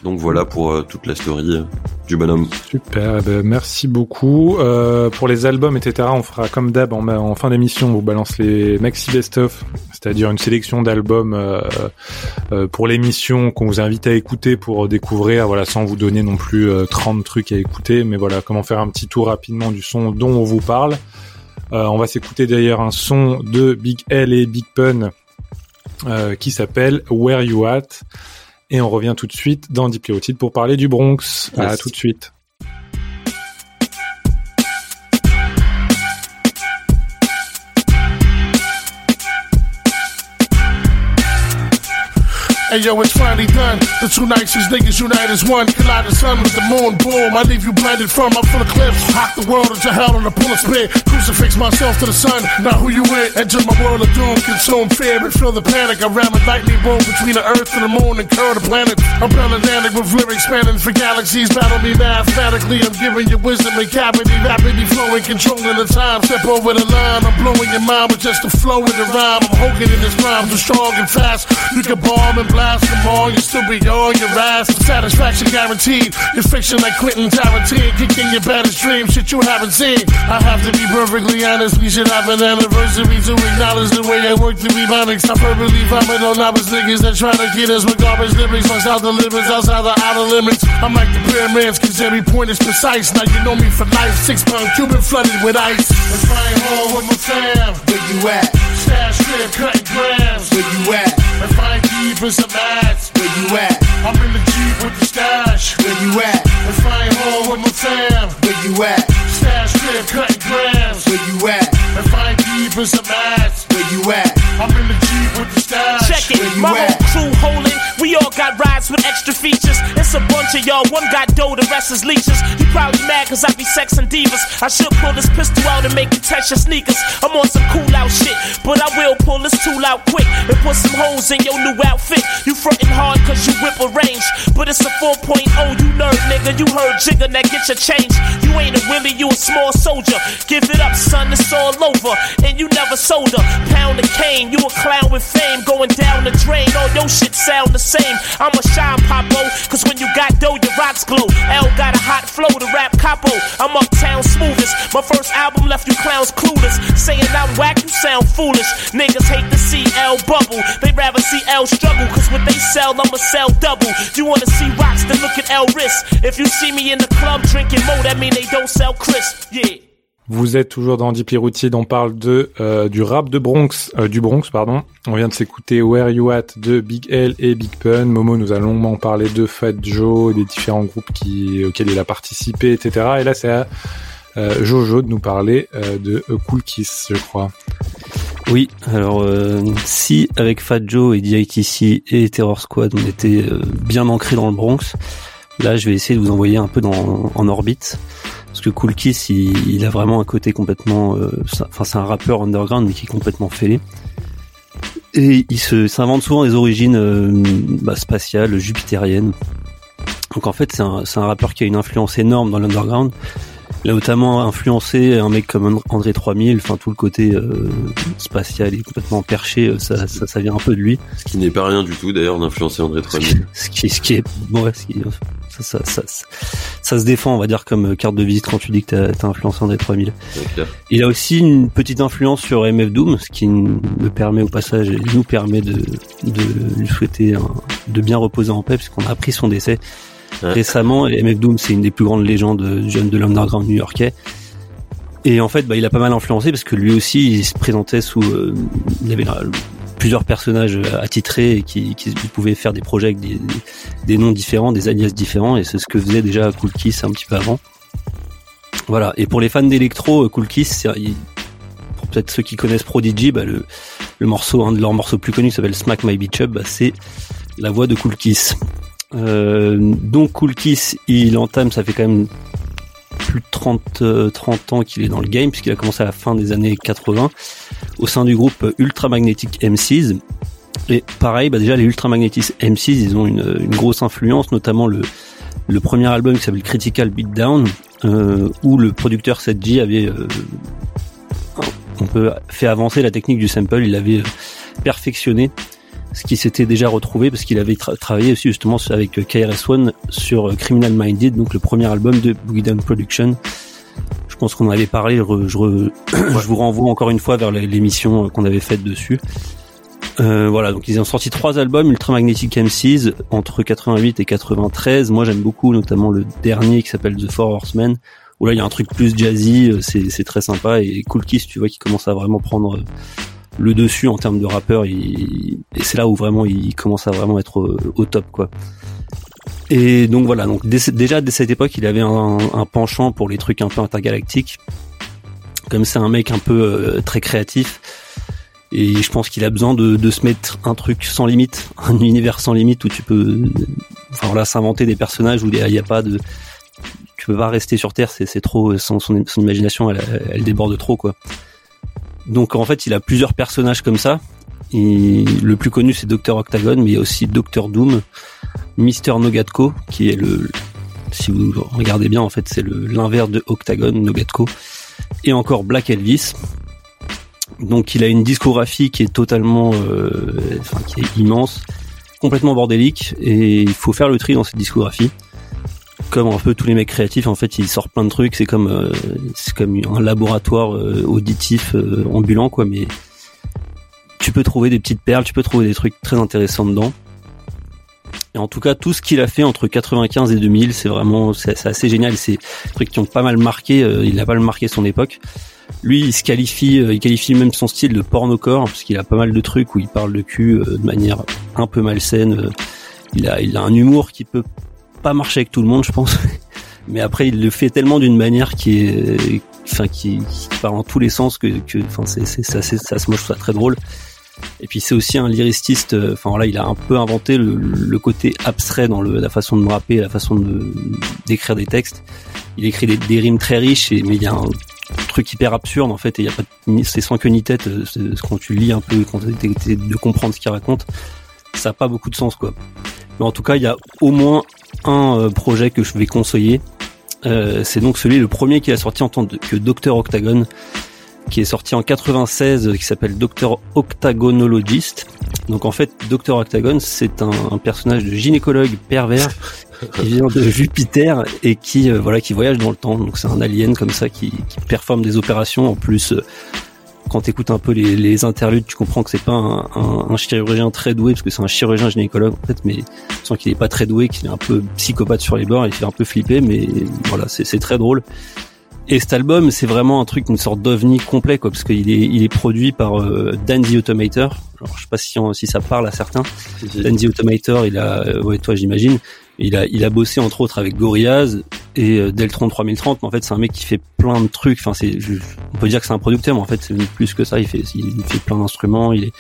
Donc voilà pour euh, toute la story euh, du bonhomme. Super, eh ben, merci beaucoup. Euh, pour les albums, etc., on fera comme d'hab en, fin d'émission, on vous balance les maxi best-of, c'est-à-dire une sélection d'albums pour l'émission qu'on vous invite à écouter pour découvrir, voilà, sans vous donner non plus euh, 30 trucs à écouter, mais voilà, comment faire un petit tour rapidement du son dont on vous parle. On va s'écouter d'ailleurs un son de Big L et Big Pun qui s'appelle Where You At. Et on revient tout de suite dans Dipléotide pour parler du Bronx. À tout de suite. Hey yo, it's finally done. The two nicest niggas unite as one. Collide the sun with the moon, boom. I leave you blinded from. I'm full of clips. Hawk the world into hell on a bullet spit. Crucifix myself to the sun. Now who you with? Enter my world of doom. Consume fear and feel the panic. I ram a lightning boom between the earth and the moon and curve the planet. I'm Atlantic with lyrics spanning for galaxies. Battle me mathematically. I'm giving you wisdom and cavity. Rapidly flowing, controlling the time. Step over the line. I'm blowing your mind with just the flow of the rhyme. I'm holding in this rhyme. So strong and fast. You can bomb and blast them all. You still be on your ass. Satisfaction guaranteed. You're fiction like Quentin Tarantino. Kicking your baddest dreams. Shit you haven't seen. I have to be perfectly honest. We should have an anniversary to acknowledge the way I work to be honest. I verbally vomit on novice niggas that try to get us with garbage lyrics. Once out the limits, outside the outer limits. I'm like the pyramids, cause every point is precise. Now you know me for life. Six pound Cuban flooded with ice. And flying home with my fam. Where you at? Stash strip, cutting grams. Where you at? And flying deep a match. Where you at? I'm in the Jeep with the stash. Where you at? I ain't home with my fam. Where you at? Stash crib cutting grams. Where you at? I ain't deep as a match. Where you at? I'm in the Jeep with the stash. Check it, Where you my at? whole crew holding. We all got rides with extra features. It's a bunch of y'all. One got dough, the rest is leeches. You probably mad cause I be sexing divas. I should pull this pistol out and make you touch your sneakers. I'm on some cool out shit, but I will pull this tool out quick and put some holes in your new outfit. You frontin' hard cause you whip a range, but it's a 4.0. You nerd nigga, you heard Jigga, now get your change. You ain't a Willie, you a small soldier. Give it up, son, it's all over. And you never sold a pound of cane. You a clown with fame going down the drain. All your shit sound the same. I'm a shine popo, cause when you got dough, your rocks glow. L got a hot flow to rap capo. I'm uptown smoothest. My first album left you clowns clueless. Saying I'm whack, you sound foolish. Niggas hate to see L bubble. They rather see L struggle, cause what they sell, I'ma sell double. You wanna see rocks, then look at L wrist. If you see me in the club drinking mo, that mean they don't sell crisp. Yeah. Vous êtes toujours dans Deeply Rooted, on parle de euh, du rap de Bronx, euh, du Bronx pardon. On vient de s'écouter Where You At de Big L et Big Pun. Momo nous a longuement parlé de Fat Joe, des différents groupes auxquels il a participé, etc. Et là c'est à euh, Jojo de nous parler de Cool Kiss, je crois. Oui, alors si avec Fat Joe et DITC et Terror Squad on était bien ancrés dans le Bronx, là je vais essayer de vous envoyer un peu dans, en orbite. Parce que Cool Kiss, il, a vraiment un côté complètement... euh, Enfin c'est un rappeur underground mais qui est complètement fêlé. Et il s'invente souvent des origines euh, bah, spatiales, jupitériennes. Donc en fait c'est un rappeur qui a une influence énorme dans l'underground. Il a notamment influencé un mec comme André 3000, enfin tout le côté euh, spatial et complètement perché, euh, ça, ça, ça vient un peu de lui. Ce qui n'est pas rien du tout d'ailleurs d'influencer André 3000. Ce qui, ce qui est, bon, ouais, ce qui, ça, se défend, on va dire, comme carte de visite quand tu dis que t'as t'as influencé André 3000. C'est clair. Il a aussi une petite influence sur MF Doom, ce qui me permet au passage, nous permet de, de lui souhaiter un- de bien reposer en paix, puisqu'on a appris son décès. Récemment. Et MF Doom, c'est une des plus grandes légendes jeunes de l'underground new-yorkais. Et en fait, bah, il a pas mal influencé parce que lui aussi, il se présentait sous, euh, il avait là, plusieurs personnages attitrés et qui, pouvaient faire des projets avec des, noms différents, des alias différents, et c'est ce que faisait déjà Cool Kiss un petit peu avant. Voilà. Et pour les fans d'électro, euh, Cool Kiss, il- pour peut-être ceux qui connaissent Prodigy, bah, le, le morceau, un de leurs morceaux plus connus, s'appelle Smack My Beach Up, bah, c'est la voix de Cool Kiss. Euh, donc Cool Kiss, il entame, ça fait quand même plus de 30, euh, 30 ans qu'il est dans le game, puisqu'il a commencé à la fin des années 80, au sein du groupe Ultramagnetic MCs. Et pareil, bah déjà les Ultramagnetic MCs, ils ont une, grosse influence, notamment le, le premier album qui s'appelle Critical Beatdown, euh, où le producteur 7G avait euh, on peut fait avancer la technique du sample, il l'avait euh, perfectionné, ce qui s'était déjà retrouvé parce qu'il avait tra- travaillé aussi justement avec euh, KRS-One sur euh, Criminal Minded, donc le premier album de Boogie Down Production. Je pense qu'on en avait parlé, je, vous renvoie encore une fois vers l'émission euh, qu'on avait faite dessus. Voilà, donc ils ont sorti trois albums, Ultramagnetic MCs, entre 88 et 93. Moi j'aime beaucoup notamment le dernier qui s'appelle The Four Horsemen, où là il y a un truc plus jazzy, c'est très sympa, et Cool Kiss, tu vois, qui commence à vraiment prendre le dessus en termes de rappeur, et c'est là où vraiment il commence à vraiment être au, au top, quoi. Et donc voilà, donc déjà dès cette époque, il avait un, penchant pour les trucs un peu intergalactiques. Comme c'est un mec un peu euh, très créatif, et je pense qu'il a besoin de, se mettre un truc sans limite, un univers sans limite où tu peux, enfin voilà, s'inventer des personnages où il n'y a pas de, tu peux pas rester sur Terre, c'est trop, son imagination, elle, elle déborde trop quoi. Donc en fait, il a plusieurs personnages comme ça. Le plus connu c'est Dr Octagon, mais il y a aussi Dr Doom, Mister Nogatko, qui est le, si vous regardez bien, en fait, c'est l'inverse de Octagon, Nogatko, et encore Black Elvis. Donc il a une discographie qui est totalement, euh, enfin qui est immense, complètement bordélique, et il faut faire le tri dans cette discographie. Comme un peu tous les mecs créatifs, en fait, ils sortent plein de trucs. C'est comme, euh, un laboratoire euh, auditif euh, ambulant, quoi. Mais tu peux trouver des petites perles, tu peux trouver des trucs très intéressants dedans. Et en tout cas, tout ce qu'il a fait entre 95 et 2000, c'est vraiment, assez génial. C'est des trucs qui ont pas mal marqué. il a pas mal marqué son époque. Lui, il se qualifie, il qualifie même son style de pornocore parce qu'il a pas mal de trucs où il parle de cul de manière un peu malsaine. il a un humour qui peut pas marcher avec tout le monde, je pense. Mais après, il le fait tellement d'une manière qui est, enfin, qui, qui parle en tous les sens que, que, enfin, c'est, c'est, ça, c'est, ça se moche, ça très drôle. Et puis c'est aussi un lyriciste. euh, Enfin voilà, il a un peu inventé le, côté abstrait dans la façon de rapper, la façon d'écrire des textes. Il écrit des, rimes très riches, et, mais il y a un truc hyper absurde en fait. Et il y a pas, de- c'est sans queue ni tête. euh, Quand tu lis un peu, quand tu de comprendre ce qu'il raconte, ça a pas beaucoup de sens quoi. Mais en tout cas, il y a au moins un euh, projet que je vais conseiller. Euh, c'est donc celui, le premier qui a sorti en tant que Docteur Octagon, qui est sorti en 96, euh, qui s'appelle Docteur Octagonologist. Donc en fait, Docteur Octagon, c'est un, un personnage de gynécologue pervers qui vient de Jupiter et qui euh, voilà qui voyage dans le temps. Donc c'est un alien comme ça qui, qui performe des opérations. En plus, euh, quand tu écoutes un peu les, les interludes, tu comprends que c'est pas un, un- un chirurgien très doué parce que c'est un chirurgien gynécologue en fait, mais tu sens qu'il est pas très doué, qu'il est un peu psychopathe sur les bords, il fait un peu flipper, mais voilà, c'est c'est très drôle. Et cet album, c'est vraiment un truc, une sorte d'ovni complet, quoi, parce qu'il est, il est produit par euh, Dan the Automator. Alors, je sais pas si, on- si ça parle à certains. Dan the Automator, il a, euh, ouais, toi, j'imagine. Il a, il a bossé entre autres avec Gorillaz et euh, Deltron 3030. Mais en fait, c'est un mec qui fait plein de trucs. Enfin, c'est, on peut dire que c'est un producteur, mais en fait, c'est plus que ça. Il fait, il fait plein d'instruments. Il est,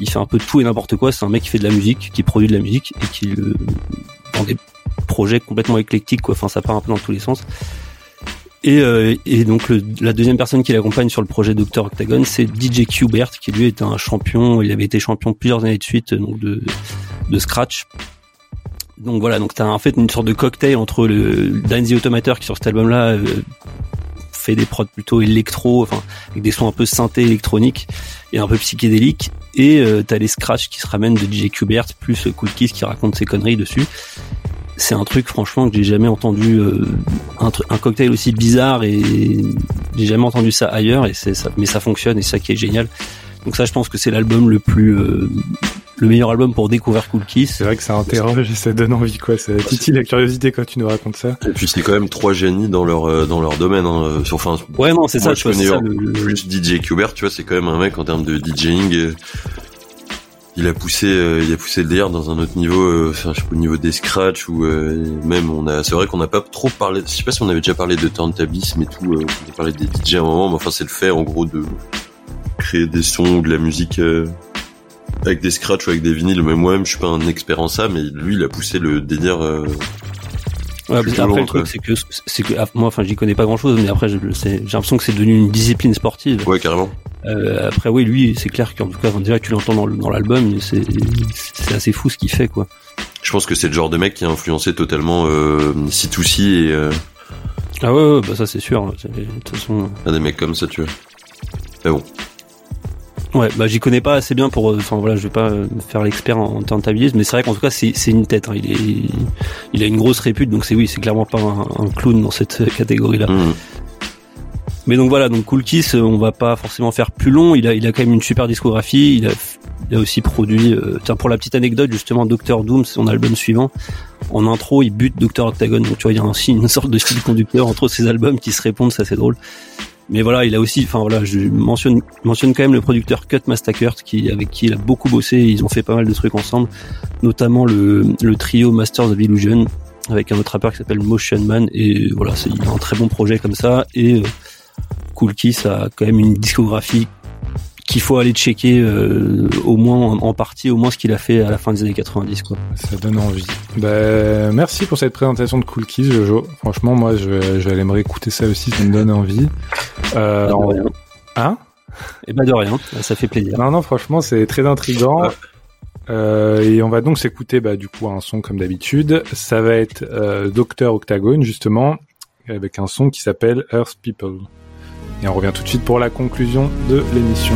il fait un peu tout et n'importe quoi. C'est un mec qui fait de la musique, qui produit de la musique et qui, euh, dans des projets complètement éclectiques, quoi. Enfin, ça part un peu dans tous les sens. Et, euh, et donc la deuxième personne qui l'accompagne sur le projet Dr Octagon, c'est DJ Qbert, qui lui est un champion. Il avait été champion plusieurs années de suite, de, de scratch. Donc voilà, donc t'as en fait une sorte de cocktail entre le Dan the Automator qui sur cet album-là euh, fait des prods plutôt électro, enfin avec des sons un peu synthé électroniques et un peu psychédéliques. Et euh, t'as les scratchs qui se ramènent de DJ Qbert plus Cool Kiss qui raconte ses conneries dessus c'est un truc franchement que j'ai jamais entendu euh, un, un cocktail aussi bizarre et j'ai jamais entendu ça ailleurs et c'est ça mais ça fonctionne et ça qui est génial donc ça je pense que c'est l'album le plus euh, le meilleur album pour découvrir Cool Kiss C'est vrai que ça interroge et ça donne envie, quoi. Ça titille la curiosité quand tu nous racontes ça. Et puis c'est quand même trois génies dans leur euh, dans leur domaine. Hein. Sur, enfin, ouais non c'est ça je connais ça le, plus DJ Qbert, tu vois, c'est quand même un mec en termes de DJing. euh, il a poussé, euh, il a poussé le délire dans un autre niveau, euh, enfin, je sais pas, au niveau des scratchs ou euh, même on a, c'est vrai qu'on n'a pas trop parlé, je sais pas si on avait déjà parlé de turntablisme et tout, euh, on a parlé des DJ à un moment, mais enfin c'est le fait en gros de créer des sons ou de la musique euh, avec des scratchs ou avec des vinyles. Même moi-même, je suis pas un expert en ça, mais lui, il a poussé le délire. euh, Ouais, qu'après, loin, le truc, c'est que, c'est que, ah, moi, enfin, j'y connais pas grand chose, mais après, j'ai l'impression que c'est devenu une discipline sportive. Ouais, carrément. Euh, après, oui, lui, c'est clair qu'en tout cas, que tu l'entends dans, l'album, c'est, assez fou ce qu'il fait, quoi. Je pense que c'est le genre de mec qui a influencé totalement euh, C2C et euh, Ah ouais, ouais, bah ça, c'est sûr. De toute façon, à des mecs comme ça, tu vois. Mais bon. Ouais, bah, j'y connais pas assez bien pour, euh, enfin, voilà, je vais pas euh, faire l'expert en, en turntablisme, mais c'est vrai qu'en tout cas, c'est, une tête, hein. Il est, il a une grosse répute, donc c'est oui, c'est clairement pas un, un clown dans cette euh, catégorie-là. Mmh. Mais donc voilà, donc Cool Kiss, on va pas forcément faire plus long. Il a, il a quand même une super discographie. Il a, il a aussi produit, euh, tiens pour la petite anecdote justement, Doctor Doom, c'est son album suivant. En intro, il bute Doctor Octagon. Donc tu vois, il y a aussi une sorte de style conducteur entre ces albums qui se répondent, ça c'est drôle. Mais voilà, il a aussi, enfin voilà, je mentionne, mentionne quand même le producteur Cut Massacre qui, avec qui il a beaucoup bossé. Ils ont fait pas mal de trucs ensemble, notamment le, le trio Masters of Illusion avec un autre rappeur qui s'appelle Motion Man. Et voilà, c'est un très bon projet comme ça. Et euh, Cool Kiss a quand même une discographie qu'il faut aller checker euh, au moins en, en partie au moins ce qu'il a fait à la fin des années 90 quoi. Ça donne envie. Bah, merci pour cette présentation de Cool Kiss, Jojo. Franchement, moi, je je vais aller me réécouter ça aussi, ça me donne envie. Euh, Pas de rien. Hein? Et bah de rien, ça fait plaisir. Non, non, franchement, c'est très intriguant. Euh, et on va donc s'écouter bah, du coup un son comme d'habitude. Ça va être Docteur Octagon justement, avec un son qui s'appelle Earth People. Et on revient tout de suite pour la conclusion de l'émission.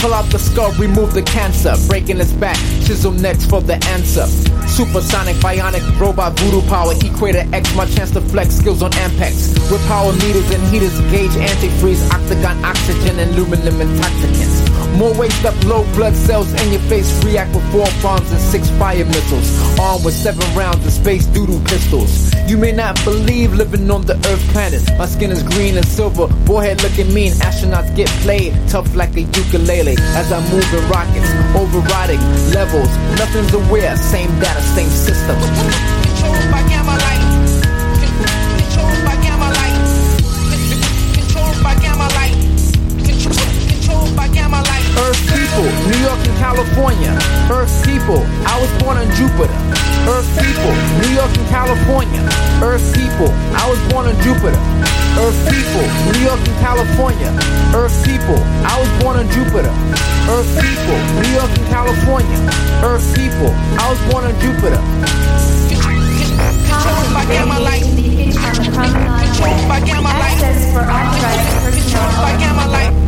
Pull out the skull, remove the cancer. Breaking its back, chisel next for the answer. Supersonic, bionic, robot, voodoo power. Equator X, my chance to flex skills on Ampex. With power meters and heaters, gauge antifreeze, octagon, oxygen, and aluminum intoxicants. More waste up, low blood cells in your face. React with four bombs and six fire missiles. Armed with seven rounds of space doodle pistols. You may not believe living on the Earth planet. My skin is green and silver. Forehead looking mean. Astronauts get played tough like a ukulele. As I move in rockets, overriding levels. Nothing's aware. Same data, same system. California. Earth people, I was born on Jupiter. Earth people, New York and California. Earth people, I was born on Jupiter. Earth people, New York and California. Earth people, I was born on Jupiter. Earth people, New York and California. Earth people, I was born on Jupiter. Controlled by gamma light. Controlled by gamma light. Access for authorized personnel.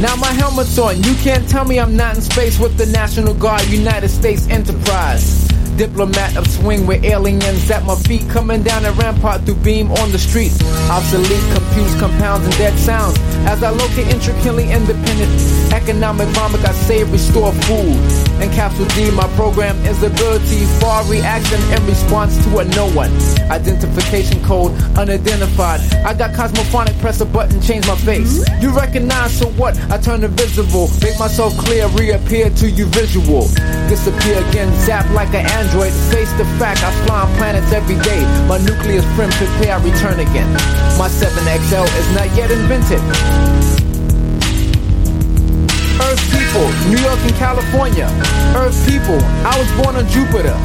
Now my helmet's on. You can't tell me I'm not in space with the National Guard, United States Enterprise. Diplomat of swing with aliens at my feet, coming down a rampart through beam on the street. Obsolete, confused compounds and dead sounds. As I locate intricately independent economic vomit, I save, restore food. And capsule D, my program is ability for reaction in response to a no one. Identification code unidentified. I got cosmophonic, press a button, change my face. You recognize, so what? I turn invisible, make myself clear, reappear to you visual. Disappear again, zap like an android. Face the fact, I fly on planets every day. My nucleus friend prepare, I return again. My 7XL is not yet invented. Earth people, New York and California. Earth people, I was born on Jupiter.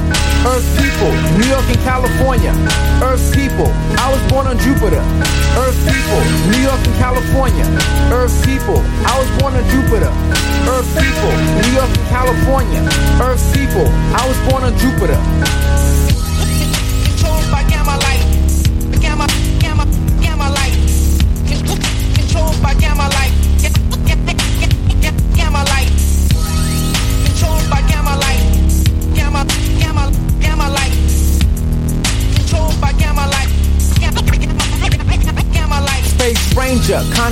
Earth people, New York and California. Earth people, I was born on Jupiter. Earth people, New York and California. Earth people, I was born on Jupiter. Earth people, New York and California. Earth people, I was born on Jupiter.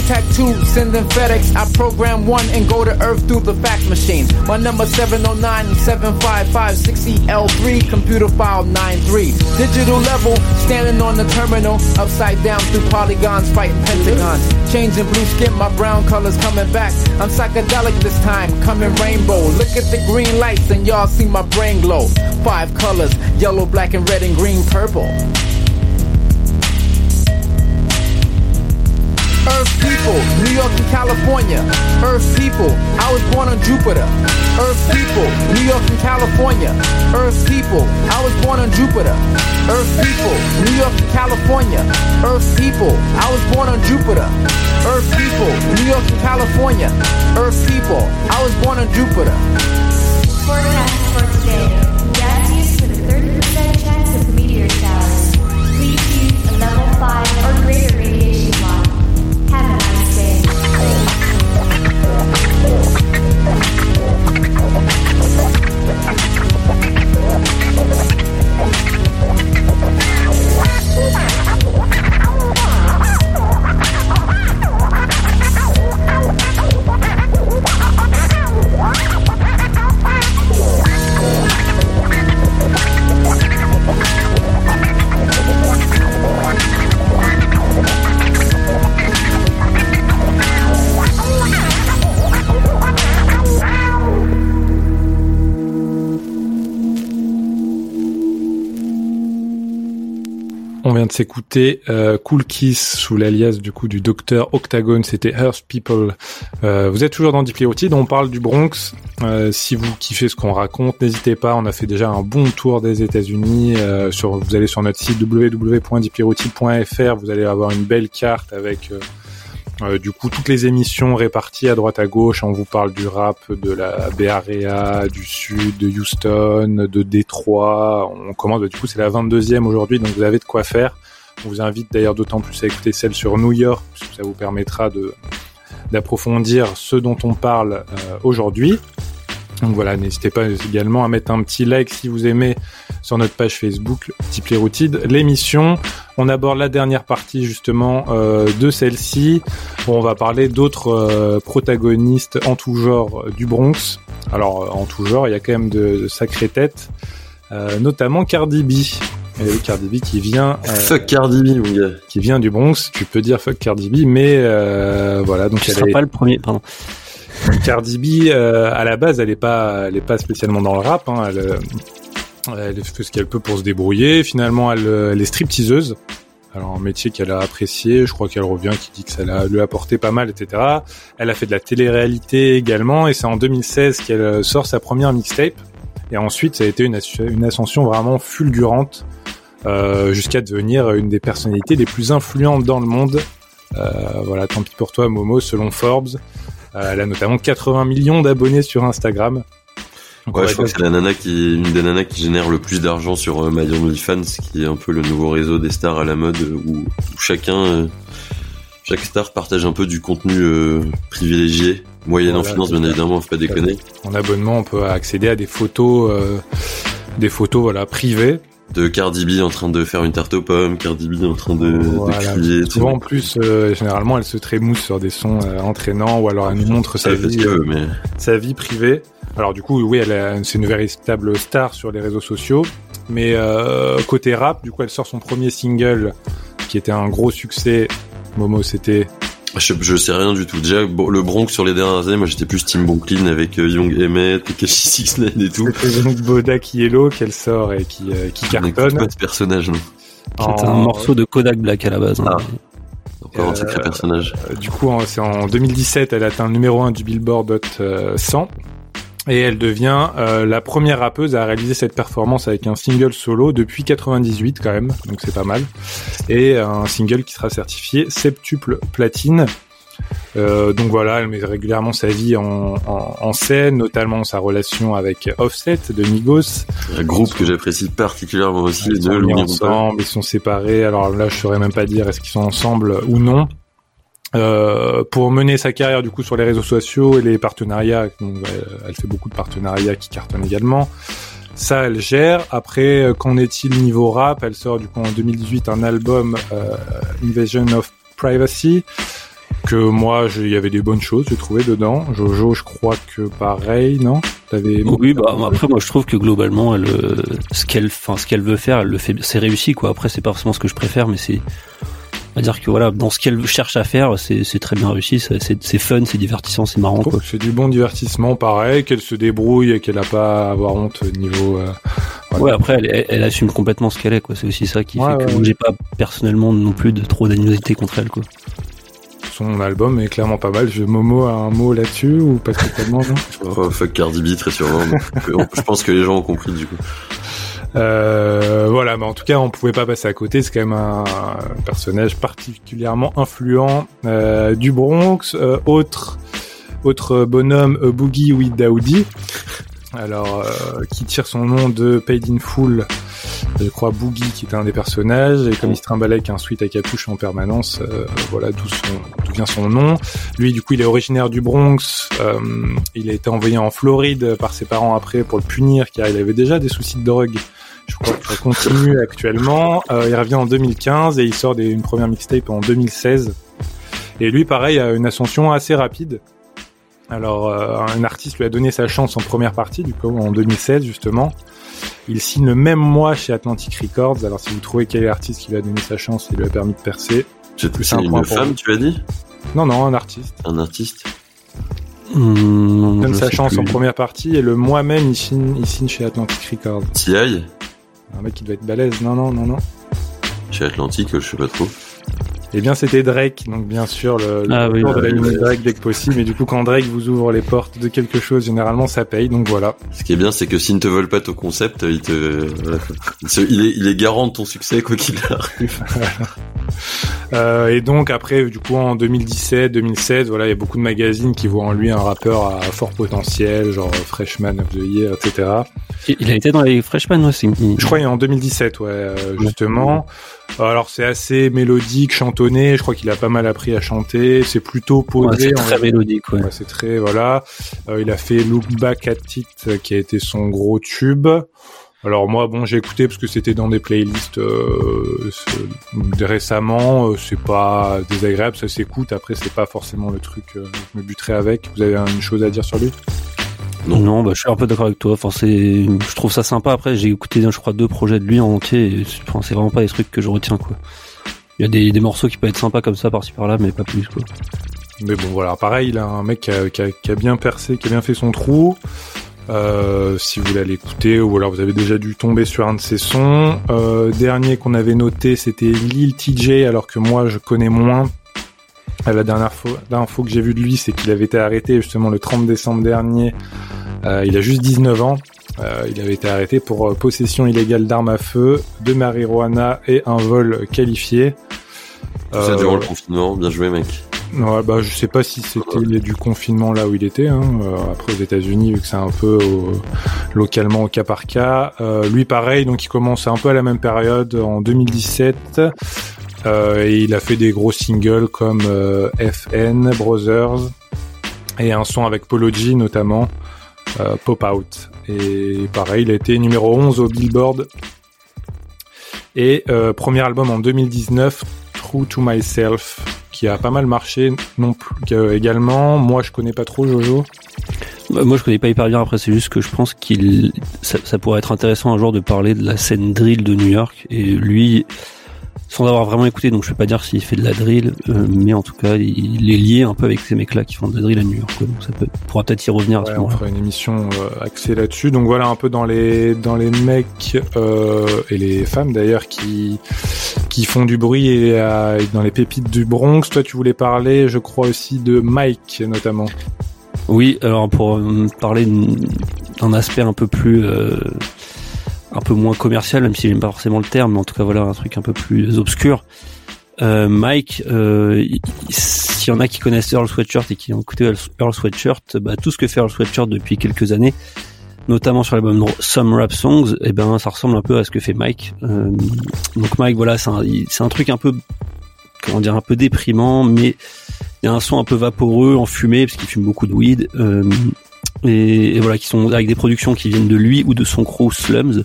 Contact two, sending FedEx. I program one and go to Earth through the fax machine. My number 709 755 6EL3, computer file 93. Digital level, standing on the terminal, upside down through polygons, fighting pentagons. Changing blue skin, my brown colors coming back. I'm psychedelic this time, coming rainbow. Look at the green lights and y'all see my brain glow. Five colors, yellow, black, and red, and green, purple. Earth people, New York and California. Earth people, I was born on Jupiter. Earth people, New York and California. Earth people, I was born on Jupiter. Earth people, New York and California. Earth people, I was born on Jupiter. Earth people, New York and California. Earth people, I was born on Jupiter. Forecast for today. A 30% chance of meteor showers. Please use a level 5 or greater de s'écouter euh, Cool Kiss sous l'alias du coup du docteur Octagon, c'était Earth People. Euh, vous êtes toujours dans Deeply Routed, on parle du Bronx. Euh, si vous kiffez ce qu'on raconte, n'hésitez pas, on a fait déjà un bon tour des États-Unis. Sur, vous allez sur notre site www.deeplyrouted.fr, vous allez avoir une belle carte avec euh, du coup toutes les émissions réparties à droite à gauche. On vous parle du rap, de la Bay Area, du sud, de Houston, de Détroit. On commence, bah, du coup c'est la 22e aujourd'hui, donc vous avez de quoi faire. On vous invite d'ailleurs d'autant plus à écouter celle sur New York, puisque ça vous permettra de d'approfondir ce dont on parle euh, aujourd'hui. Donc voilà, n'hésitez pas également à mettre un petit like si vous aimez sur notre page Facebook Deeply Rooted l'émission. On aborde la dernière partie justement euh, de celle-ci. Où on va parler d'autres euh, protagonistes en tout genre du Bronx. Alors euh, en tout genre, il y a quand même de, de sacrées têtes, euh, notamment Cardi B. Et Cardi B qui vient euh, Fuck Cardi B, mon gars. qui vient du Bronx. Tu peux dire fuck Cardi B, mais euh, voilà. Donc Tu elle seras est- pas le premier, pardon. Cardi B, euh, à la base, elle est pas, elle est pas spécialement dans le rap. Hein, elle, euh, elle fait ce qu'elle peut pour se débrouiller. Finalement, elle, euh, elle est stripteaseuse. Alors un métier qu'elle a apprécié. Je crois qu'elle revient, qui dit que ça l'a- lui a apporté pas mal, etc. Elle a fait de la télé-réalité également, et c'est en 2016 qu'elle sort sa première mixtape. Et ensuite, ça a été une, ascension vraiment fulgurante jusqu'à devenir une des personnalités les plus influentes dans le monde. Voilà, tant pis pour toi, Momo, selon Forbes. Euh, elle a notamment 80 millions d'abonnés sur Instagram. Donc, Ouais, je crois que c'est la nana qui, une des nanas qui génère le plus d'argent sur euh, My qui est un peu le nouveau réseau des stars à la mode euh, où, où chacun, euh, chaque star partage un peu du contenu euh, privilégié, moyennant Voilà, finance bien évidemment, faut pas déconner. en abonnement, on peut accéder à des photos, euh, des photos voilà privées. De Cardi B en train de faire une tarte aux pommes, Cardi B en train de, crier. Souvent en plus, euh, généralement, elle se trémousse sur des sons euh, entraînants ou alors elle nous montre Ça vie, euh, mais sa vie privée. Alors du coup, oui, elle c'est une véritable star sur les réseaux sociaux. Mais euh, côté rap, du coup, elle sort son premier single qui était un gros succès. Momo, c'était je, je sais rien du tout. Déjà, bon, le Bronx sur les dernières années, moi j'étais plus Team Bonklin avec euh, Young Emmett, Tekashi 69 et tout. c'était donc Bodak Yellow qu'elle sort et qui, euh, qui cartonne. pas ce personnage, non. Qui est un morceau de Kodak Black à la base. hein. Ah. Encore un Euh, sacré personnage. Euh, Du coup, en- c'est en 2017, elle atteint le numéro 1 du Billboard Hot euh, 100. Et elle devient euh, la première rappeuse à réaliser cette performance avec un single solo depuis 98 quand même, donc c'est pas mal. Et un single qui sera certifié septuple platine. Euh, donc voilà, elle met régulièrement sa vie en, en, en scène, notamment sa relation avec Offset de Migos. Un groupe que j'apprécie particulièrement aussi, Ils ne sont mis ensemble, ils sont séparés. Alors là, je saurais même pas dire est-ce qu'ils sont ensemble ou non. Euh, pour mener sa carrière du coup sur les réseaux sociaux et les partenariats, donc, euh, elle fait beaucoup de partenariats qui cartonnent également. Ça, elle gère. Après, euh, qu'en est-il niveau rap? Elle sort du coup en 2018 un album euh, Invasion of Privacy que moi, il y avait des bonnes choses, j'ai trouvé dedans. Jojo, je crois que pareil, non? T'avais Oui, bah après moi je trouve que globalement elle, ce qu'elle, enfin ce qu'elle veut faire, elle le fait, c'est réussi quoi. Après c'est pas forcément ce que je préfère, mais c'est, on va dire que voilà, dans ce qu'elle cherche à faire, c'est, c'est très bien réussi, c'est, fun, c'est divertissant, c'est marrant c'est du bon divertissement, pareil, qu'elle se débrouille et qu'elle a pas à avoir honte au niveau. euh, voilà. Ouais, après elle, elle, elle assume complètement ce qu'elle est quoi. C'est aussi ça qui Ouais, fait que ouais, moi, ouais. j'ai pas personnellement non plus de trop d'animosité contre elle quoi. Son album est clairement pas mal. Je Momo a un mot là-dessus ou pas spécialement non Oh, fuck Cardi B, très sûrement. mais je pense que les gens ont compris du coup. Euh, Voilà, mais en tout cas, on pouvait pas passer à côté. C'est quand même un, personnage particulièrement influent euh, du Bronx. Euh, autre autre bonhomme, Boogie with Daoudi. Alors, euh, qui tire son nom de Paid in Full, je crois Boogie qui était un des personnages, et comme il se trimbalait avec un sweat à capuche en permanence, euh, voilà d'où vient son nom. Lui, du coup, il est originaire du Bronx. euh, il a été envoyé en Floride par ses parents après pour le punir, car il avait déjà des soucis de drogue. Je crois que continue actuellement. Euh, il revient en 2015 et il sort des, une première mixtape en 2016. Et lui, pareil, a une ascension assez rapide. Alors, euh, un artiste lui a donné sa chance en première partie, du coup, en 2016 justement. Il signe le même mois chez Atlantic Records. Alors, si vous trouvez quel est l'artiste qui lui a donné sa chance et lui a permis de percer, c'est un une femme, vous. tu as dit? Non, non, un artiste. Un artiste? Hum, donne sa chance plus. en première partie et le mois même, il signe, il signe chez Atlantic Records. T.I. Un mec qui doit être balèze. Non, non, non, non. Chez Atlantique, je sais pas trop. Eh bien, c'était Drake, donc bien sûr le, le Ah oui, de la oui. Drake dès que possible. Mais du coup, quand Drake vous ouvre les portes de quelque chose, généralement ça paye. Donc voilà. Ce qui est bien, c'est que s'ils ne te veulent pas ton concept, il te, voilà. il, se- il est, il est garant de ton succès, quoi qu'il arrive. Euh, et donc après, du coup, en 2017, 2016, voilà, il y a beaucoup de magazines qui voient en lui un rappeur à fort potentiel, genre Freshman of the Year, etc. Il a été dans les Freshmen aussi. Je crois en 2017, ouais, euh, justement. Alors c'est assez mélodique, chantonné. Je crois qu'il a pas mal appris à chanter. C'est plutôt posé. Ouais, c'est très va- mélodique, ouais. Ouais, c'est très voilà. Euh, il a fait Look Back at It, qui a été son gros tube. Alors moi, bon, j'ai écouté parce que c'était dans des playlists euh, récemment. euh, c'est pas désagréable, ça s'écoute. Après, c'est pas forcément le truc euh, que je me buterais avec. Vous avez une chose à dire sur lui? Non. Non, bah, je suis un peu d'accord avec toi. Enfin, c'est, je trouve ça sympa. Après, j'ai écouté, je crois, deux projets de lui en entier. Enfin, c'est vraiment pas des trucs que je retiens, quoi. Il y a des, des morceaux qui peuvent être sympas comme ça, par-ci par-là, mais pas plus, quoi. Mais bon, voilà, pareil, il a un mec qui a, qui a- qui a bien percé, qui a bien fait son trou. Euh, si vous voulez aller écouter, ou alors vous avez déjà dû tomber sur un de ses sons. Euh, dernier qu'on avait noté, c'était Lil TJ, alors que moi je connais moins. Euh, La dernière fois, l'info que j'ai vue de lui, c'est qu'il avait été arrêté justement le 30 décembre dernier. Euh, il a juste 19 ans. Euh, il avait été arrêté pour possession illégale d'armes à feu, de marijuana et un vol qualifié. Ça durant le confinement, bien joué mec. Ouais, bah, je sais pas si c'était du confinement là où il était. Hein. Euh, après, aux États-Unis, vu que c'est un peu localement au cas par cas. Euh, lui, pareil, donc il commence un peu à la même période, en 2017. Euh, et il a fait des gros singles comme FN, Brothers, et un son avec Polo G notamment, Pop Out. Et pareil, il a été numéro 11 au Billboard. Et premier album en 2019, True to Myself, qui a pas mal marché non plus également. Moi, je connais pas trop Jojo. Bah, Moi, je connais pas hyper bien. Après, c'est juste que je pense qu'il, ça pourrait être intéressant un jour de parler de la scène drill de New York. Et lui, sans avoir vraiment écouté, donc je peux pas dire s'il fait de la drill, euh, mais en tout cas, il, est lié un peu avec ces mecs-là qui font de la drill à New York. Donc ça peut, pourra peut-être y revenir à ce Ouais, on moment-là. fera une émission euh, axée là-dessus. Donc voilà un peu dans les dans les mecs euh, et les femmes d'ailleurs qui qui font du bruit et, et dans les pépites du Bronx. Toi, tu voulais parler, je crois aussi de Mike notamment. Oui, alors pour parler d'un aspect un peu plus, un peu moins commercial, même s'il n'aime pas forcément le terme, mais en tout cas voilà un truc un peu plus obscur. Euh, Mike, euh, il- il- s'il y en a qui connaissent Earl Sweatshirt et qui ont écouté Earl Sweatshirt, bah, tout ce que fait Earl Sweatshirt depuis quelques années, notamment sur l'album Some Rap Songs, et ben ça ressemble un peu à ce que fait Mike. Euh, donc Mike, voilà, c'est un, un truc un peu, comment dire, un peu déprimant, mais il y a un son un peu vaporeux, enfumé, parce qu'il fume beaucoup de weed, et, et voilà, qui sont avec des productions qui viennent de lui ou de son crew Slums.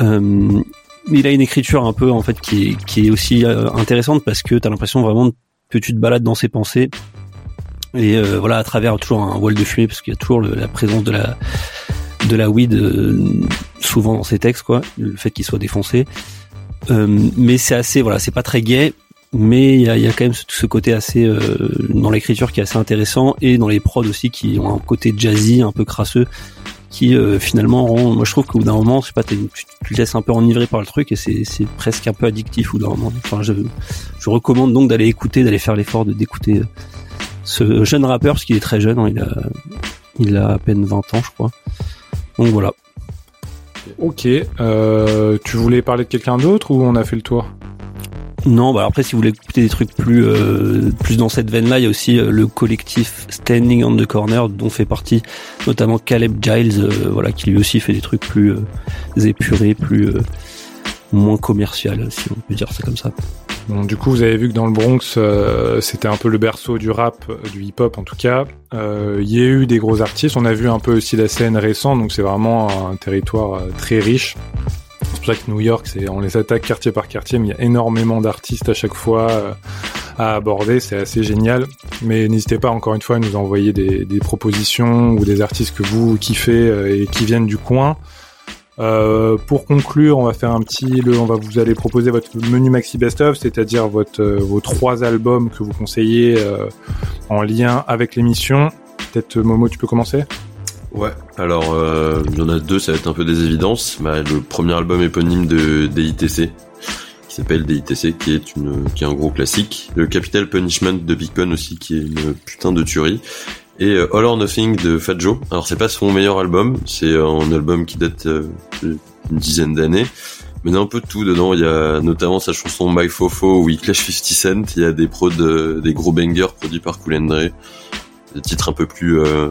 Euh, il a une écriture un peu en fait qui est, qui est aussi euh, intéressante parce que t'as l'impression vraiment que tu te balades dans ses pensées. Et euh, voilà à travers toujours un voile de fumée parce qu'il y a toujours la présence de la de la weed euh, souvent dans ses textes quoi le fait qu'il soit défoncé. Euh, mais c'est assez voilà c'est pas très gay mais il y a, quand même ce, côté assez euh, dans l'écriture qui est assez intéressant et dans les prods aussi qui ont un côté jazzy un peu crasseux qui euh, finalement rend moi je trouve qu'au bout d'un moment je sais pas tu, te laisses un peu enivrer par le truc et c'est presque un peu addictif au bout d'un moment. Enfin je je recommande donc d'aller écouter d'aller faire l'effort d'écouter euh, ce jeune rappeur parce qu'il est très jeune hein, il a il a à peine 20 ans je crois. Donc voilà. Ok. Euh, tu voulais parler de quelqu'un d'autre ou on a fait le tour? Non, bah après si vous voulez écouter des trucs plus euh, plus dans cette veine-là, il y a aussi euh, le collectif Standing on the Corner dont fait partie notamment Caleb Giles, euh, voilà qui lui aussi fait des trucs plus épurés, plus moins commercial, si on peut dire ça comme ça. Bon, du coup, vous avez vu que dans le Bronx, c'était un peu le berceau du rap, du hip-hop en tout cas. Il y a eu des gros artistes. On a vu un peu aussi la scène récente, donc c'est vraiment un territoire très riche. C'est pour ça que New York, c'est on les attaque quartier par quartier, mais il y a énormément d'artistes à chaque fois euh, à aborder. C'est assez génial. Mais n'hésitez pas encore une fois à nous envoyer des, propositions ou des artistes que vous kiffez euh, et qui viennent du coin. Euh, pour conclure, on va faire un petit, on va vous allez proposer votre menu maxi best-of, c'est-à-dire votre euh, vos trois albums que vous conseillez en lien avec l'émission. Peut-être Momo, tu peux commencer? Ouais. Alors, euh, il y en a deux, ça va être un peu des évidences. Bah, le premier album éponyme de DITC, qui s'appelle DITC, qui est une, qui est un gros classique. Le Capital Punishment de Big Pun aussi, qui est une putain de tuerie. Et euh, All or Nothing de Fat Joe. Alors c'est pas son meilleur album, c'est un album qui date euh, d'une dizaine d'années, Mais il y a un peu de tout dedans. Il y a notamment sa chanson My Fofo où il clash 50 Cent. Il y a des prods, euh, des gros bangers produits par Cool Dre. Des titres un peu plus, euh,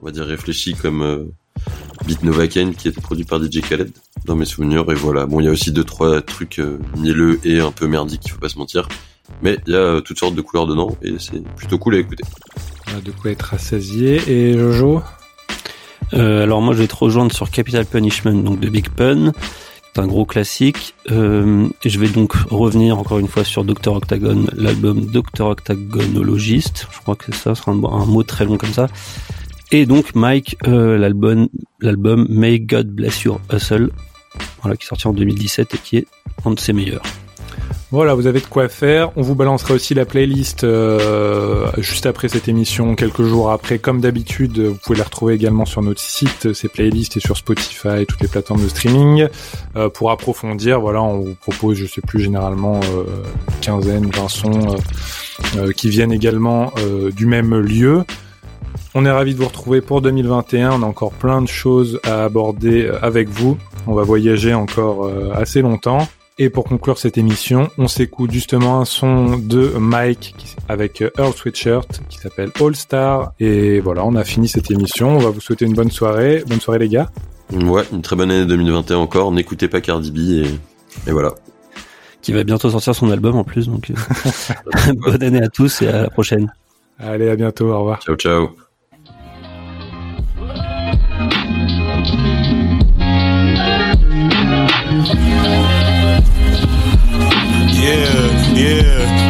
on va dire réfléchis comme euh, Beat Novaken qui était produit par DJ Khaled dans mes souvenirs. Et voilà. Bon, il y a aussi deux trois trucs euh, mielleux et un peu merdiques, il faut pas se mentir. Mais il y a euh, toutes sortes de couleurs dedans et c'est plutôt cool à écouter. De quoi être rassasié. Et Jojo? Euh, alors moi je vais te rejoindre sur Capital Punishment donc de Big Pun, c'est un gros classique. Euh, et je vais donc revenir encore une fois sur Dr Octagon, l'album Dr Octagonologist. Je crois que ça sera un, un mot très long comme ça. Et donc Mike, euh, l'album l'album May God Bless Your Hustle, voilà qui est sorti en 2017 et qui est un de ses meilleurs. Voilà, vous avez de quoi faire. On vous balancera aussi la playlist euh, juste après cette émission, quelques jours après. Comme d'habitude, vous pouvez les retrouver également sur notre site, ces playlists et sur Spotify et toutes les plateformes de streaming. Euh, pour approfondir, voilà, on vous propose, je sais plus, généralement euh, quinzaine, 20 sons qui viennent également du même lieu. On est ravis de vous retrouver pour 2021. On a encore plein de choses à aborder euh, avec vous. On va voyager encore euh, assez longtemps. Et pour conclure cette émission, on s'écoute justement un son de Mike avec euh, Earl Sweatshirt qui s'appelle All Star. Et voilà, on a fini cette émission. On va vous souhaiter une bonne soirée. Bonne soirée les gars. Ouais, une très bonne année 2021 encore. N'écoutez pas Cardi B et, et voilà. Qui va bientôt sortir son album en plus, donc bonne année à tous et à la prochaine. Allez, à bientôt. Au revoir. Ciao, ciao. Yeah, yeah.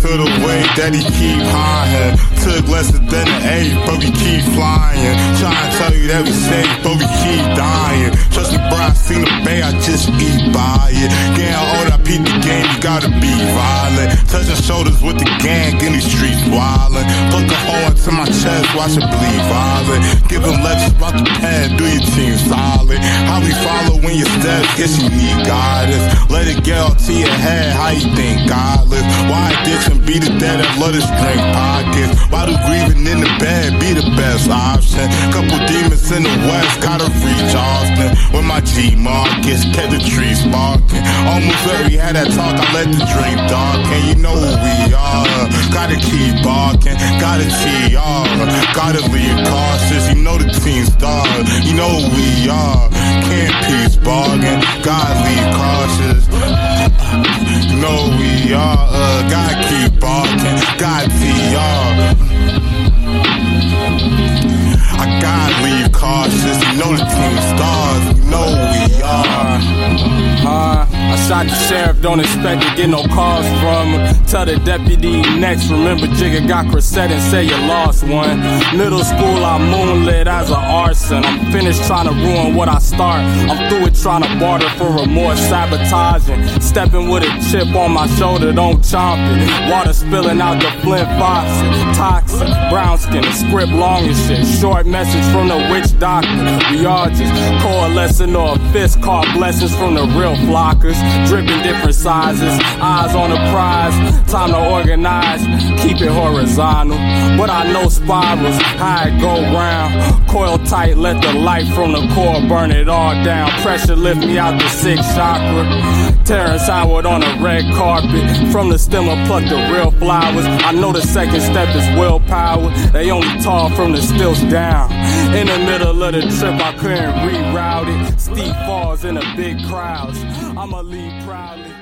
Feel the way that he keep high. Took less than an eight, but we keep flying. Trying to tell you that we safe, but we keep dying. Trust me, bro, I seen the bay, I just eat by it. Getting old, I peep the game, you gotta be violent. Touching shoulders with the gang in these streets wildin'. Put the hole into my chest, watch it bleed violent. Give them lectures about the pen, do your team solid. How we follow when your steps, guess you need guidance. Let it get all to your head, how you think godless. Why addiction be the dead that love to drink pockets? Why do grieving in the bed be the best option? Couple demons in the west, gotta reach Austin. With my G Marcus, kept the tree sparking. Almost every had that talk, I let the dream darken. You know who we are, gotta keep barking, gotta off, gotta leave cautious. You know the team's dog, you know who we are. Can't peace bargain, gotta leave cautious. You know we are, uh, gotta keep barking. got VR. I gotta leave cautious. You know the team stars. You know we are. Uh, I shot the sheriff, don't expect to get no calls from him. Tell the deputy next, remember Jigga got Crescent and say you lost one. Middle school, I moonlit as an arson. I'm finished trying to ruin what I start. I'm through it trying to barter for remorse, sabotaging. Stepping with a chip on my shoulder, don't chomp it. Water spilling out the Flint faucet. Toxic, brown skin, the script long as shit. Short message from the witch doctor. We all just coalescing or fist caught blessings from the real flockers. Dripping different sizes, eyes on the prize. Time to organize, keep it horizontal. But I know spirals, how it go round. Coil tight, let the light from the core burn it all down. Pressure lift me out the sixth chakra. Terrence Howard on a red carpet. From the stem I pluck the real flowers. I know the second step is willpower. They only tall from the stilts down. In the middle of the trip, I couldn't reroute it. Steep falls in the big crowds. I'ma leave proudly.